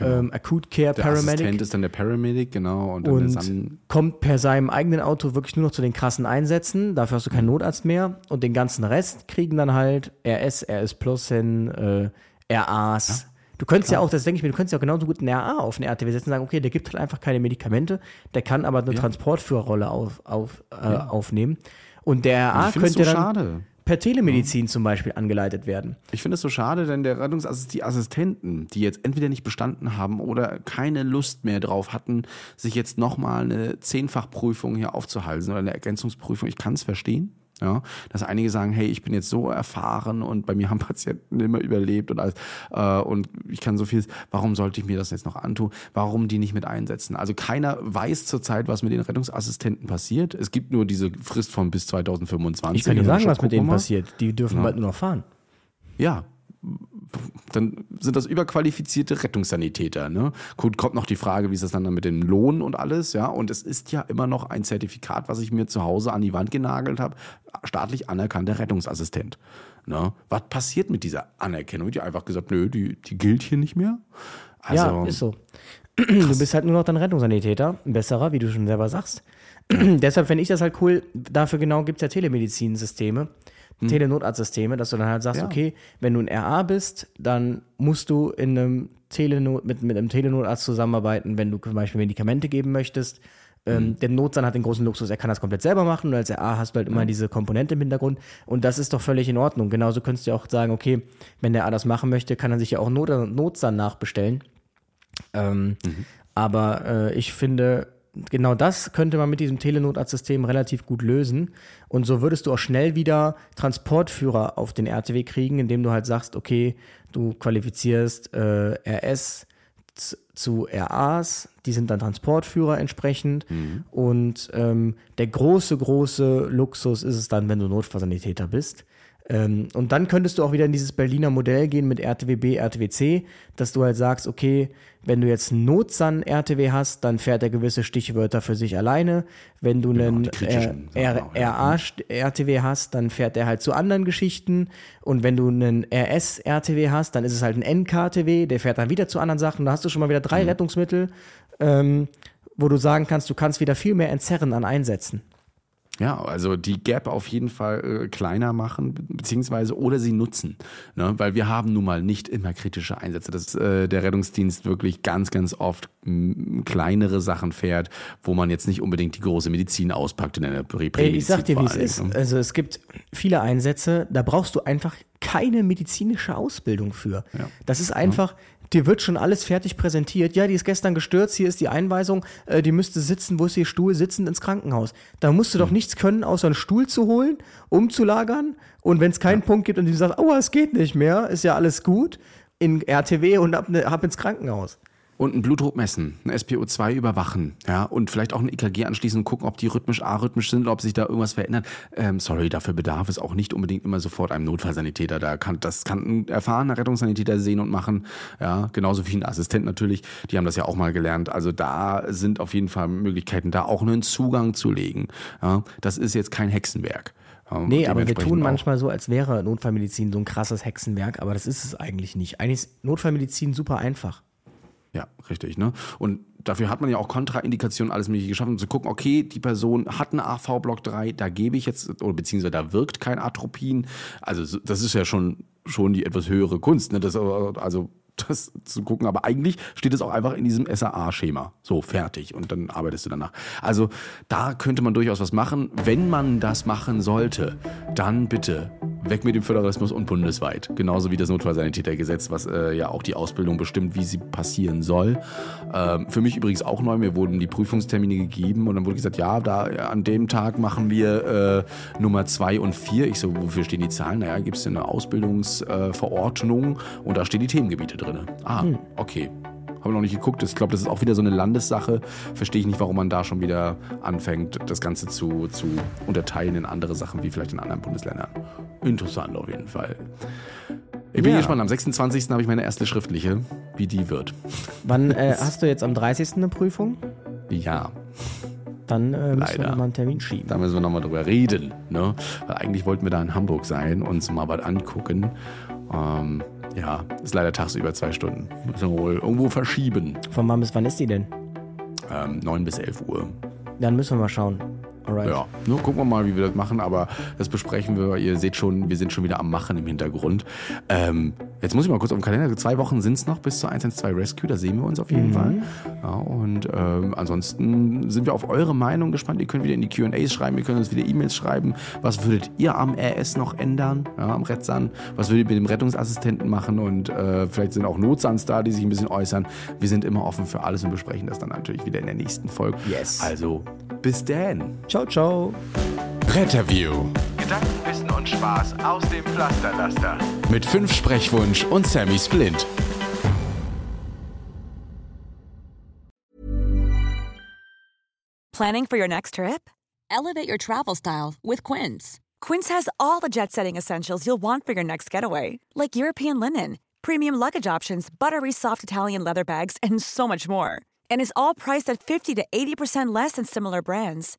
S2: ähm, Acute Care
S1: Der
S2: Paramedic
S1: Assistent ist dann der Paramedic, genau. Und,
S2: und kommt per seinem eigenen Auto wirklich nur noch zu den krassen Einsätzen. Dafür hast du keinen Notarzt mehr. Und den ganzen Rest kriegen dann halt RS, RS Plus hin, äh, RAs. Du könntest ja auch, das denke ich mir, du könntest ja auch genauso gut einen RA auf eine RTW setzen und sagen, okay, der gibt halt einfach keine Medikamente, der kann aber eine Transportführerrolle auf, auf, äh, aufnehmen. Und der RA könnte
S1: so
S2: dann
S1: schade.
S2: Per Telemedizin zum Beispiel angeleitet werden.
S1: Ich finde es so schade, denn der Rettungsassist, die Assistenten, die jetzt entweder nicht bestanden haben oder keine Lust mehr drauf hatten, sich jetzt nochmal eine Zehnfachprüfung hier aufzuhalten oder eine Ergänzungsprüfung, ich kann es verstehen. Ja, dass einige sagen, hey, ich bin jetzt so erfahren und bei mir haben Patienten immer überlebt und alles äh, und ich kann so viel. Warum sollte ich mir das jetzt noch antun? Warum die nicht mit einsetzen? Also keiner weiß zurzeit, was mit den Rettungsassistenten passiert. Es gibt nur diese Frist von bis 2025.
S2: Ich kann dir sagen, was mit denen passiert. Die dürfen bald nur noch fahren.
S1: Ja. Dann sind das überqualifizierte Rettungssanitäter. Ne? Gut, kommt noch die Frage, wie ist das dann mit dem Lohn und alles, ja. Und es ist ja immer noch ein Zertifikat, was ich mir zu Hause an die Wand genagelt habe, staatlich anerkannter Rettungsassistent. Ne? Was passiert mit dieser Anerkennung? Die einfach gesagt, nö, die, die gilt hier nicht mehr. Also,
S2: ja, ist so. Du bist halt nur noch dann Rettungssanitäter, ein besserer, wie du schon selber sagst. Deshalb fände ich das halt cool. Dafür genau gibt es ja Telemedizinsysteme, Telenotarztsysteme, dass du dann halt sagst,
S1: Ja.
S2: okay, wenn du ein RA bist, dann musst du in einem Telenot, mit, mit einem Telenotarzt zusammenarbeiten, wenn du zum Beispiel Medikamente geben möchtest. Ähm, Der Notsan hat den großen Luxus, er kann das komplett selber machen und als RA hast du halt immer diese Komponente im Hintergrund und das ist doch völlig in Ordnung. Genauso könntest du ja auch sagen, okay, wenn der A das machen möchte, kann er sich ja auch Not Notsan nachbestellen. Ähm, Aber äh, ich finde, genau das könnte man mit diesem Telenotarztsystem relativ gut lösen. Und so würdest du auch schnell wieder Transportführer auf den RTW kriegen, indem du halt sagst, okay, du qualifizierst äh, RS zu RAs, die sind dann Transportführer entsprechend. Und ähm, der große, große Luxus ist es dann, wenn du Notfallsanitäter bist. Ähm, und dann könntest du auch wieder in dieses Berliner Modell gehen mit RTWB, RTWC, dass du halt sagst, okay, wenn du jetzt einen Notsan-RTW hast, dann fährt er gewisse Stichwörter für sich alleine. Wenn du einen
S1: die
S2: äh. RA-RTW hast, dann fährt er halt zu anderen Geschichten. Und wenn du einen RS-RTW hast, dann ist es halt ein NKTW, der fährt dann wieder zu anderen Sachen. Da hast du schon mal wieder
S1: Mhm.
S2: drei Rettungsmittel, ähm, wo du sagen kannst, du kannst wieder viel mehr entzerren an Einsätzen.
S1: Ja, also die Gap auf jeden Fall äh, kleiner machen, be- beziehungsweise oder sie nutzen. Ne? Weil wir haben nun mal nicht immer kritische Einsätze, dass äh, der Rettungsdienst wirklich ganz, ganz oft kleinere Sachen fährt, wo man jetzt nicht unbedingt die große Medizin auspackt in einer Prä
S2: Ey, ich sag dir, wie es ist.
S1: ne?
S2: Also es gibt viele Einsätze, da brauchst du einfach keine medizinische Ausbildung für. Das ist einfach, dir wird schon alles fertig präsentiert. Ja, die ist gestern gestürzt, hier ist die Einweisung, äh, die müsste sitzen, wo ist ihr Stuhl, sitzend ins Krankenhaus. Da musst du doch nichts können, außer einen Stuhl zu holen, umzulagern und wenn es keinen Punkt gibt und die sagt, aua, es geht nicht mehr, ist ja alles gut, in RTW und ab, ne, ab ins Krankenhaus.
S1: Und einen Blutdruck messen, ein SPO2 überwachen, ja, und vielleicht auch ein EKG anschließen und gucken, ob die rhythmisch, arrhythmisch sind, ob sich da irgendwas verändert. Ähm, sorry, dafür bedarf es auch nicht unbedingt immer sofort einem Notfallsanitäter. Da kann, das kann ein erfahrener Rettungssanitäter sehen und machen, ja, genauso wie ein Assistent natürlich. Die haben das ja auch mal gelernt. Also da sind auf jeden Fall Möglichkeiten, da auch einen Zugang zu legen. Ja, das ist jetzt kein Hexenwerk. Ja,
S2: Nee, aber wir tun manchmal so, als wäre Notfallmedizin so ein krasses Hexenwerk, aber das ist es eigentlich nicht. Eigentlich ist Notfallmedizin super einfach.
S1: Ja, richtig. Ne? Und dafür hat man ja auch Kontraindikationen, alles Mögliche geschaffen, um zu gucken, okay, die Person hat eine AV-Block 3, da gebe ich jetzt, oder beziehungsweise da wirkt kein Atropin. Also so- das ist ja schon, schon die etwas höhere Kunst. Ne? Das, also das zu gucken, aber eigentlich steht es auch einfach in diesem SAA-Schema. So, fertig. Und dann arbeitest du danach. Also da könnte man durchaus was machen. Wenn man das machen sollte, dann bitte weg mit dem Föderalismus und bundesweit. Genauso wie das Notfallsanitätergesetz, was äh, ja auch die Ausbildung bestimmt, wie sie passieren soll. Ähm, für mich übrigens auch neu. Mir wurden die Prüfungstermine gegeben und dann wurde gesagt, ja, da äh, an dem Tag machen wir äh, Nummer zwei und vier. Ich so, wofür stehen die Zahlen? Naja, gibt es eine Ausbildungsverordnung und da stehen die Themengebiete drin. Ah, okay. Habe noch nicht geguckt. Ich glaube, das ist auch wieder so eine Landessache. Verstehe ich nicht, warum man da schon wieder anfängt, das Ganze zu, zu unterteilen in andere Sachen, wie vielleicht in anderen Bundesländern. Interessant auf jeden Fall. Ich bin
S2: Ja.
S1: gespannt. Am 26. habe ich meine erste schriftliche, wie die wird.
S2: Wann äh, hast du jetzt am 30. eine Prüfung?
S1: Ja,
S2: Dann äh, müssen wir
S1: Leider.
S2: noch mal einen Termin schieben.
S1: da müssen wir nochmal drüber reden. Ne? Weil eigentlich wollten wir da in Hamburg sein, uns mal was angucken. Ähm, ja, ist leider tagsüber zwei Stunden. Müssen wir wohl irgendwo verschieben.
S2: Von wann bis wann ist die denn?
S1: Ähm, 9 bis 11 Uhr.
S2: Dann müssen wir mal schauen. Alright.
S1: Ja, ne, gucken wir mal, wie wir das machen, aber das besprechen wir. Ihr seht schon, wir sind schon wieder am Machen im Hintergrund. Ähm, jetzt muss ich mal kurz auf den Kalender. Zwei Wochen sind es noch bis zur 112 Rescue, da sehen wir uns auf jeden Fall. Ja, und ähm, ansonsten sind wir auf eure Meinung gespannt. Ihr könnt wieder in die QAs schreiben, ihr könnt uns wieder E-Mails schreiben. Was würdet ihr am RS noch ändern, ja, am Rettsan? Was würdet ihr mit dem Rettungsassistenten machen? Und äh, vielleicht sind auch Notsans da, die sich ein bisschen äußern. Wir sind immer offen für alles und besprechen das dann natürlich wieder in der nächsten Folge.
S2: Yes.
S1: Also, bis dann.
S2: Ciao, ciao.
S1: Retterview.
S4: Gedanken, Wissen und Spaß aus dem Pflasterlaster.
S1: Mit fünf Sprechwunsch und Sammy Splint.
S6: Planning for your next trip? Elevate your travel style with Quince. Quince has all the jet setting essentials you'll want for your next getaway, like European linen, premium luggage options, buttery soft Italian leather bags, and so much more. And is all priced at 50 to 80% less than similar brands.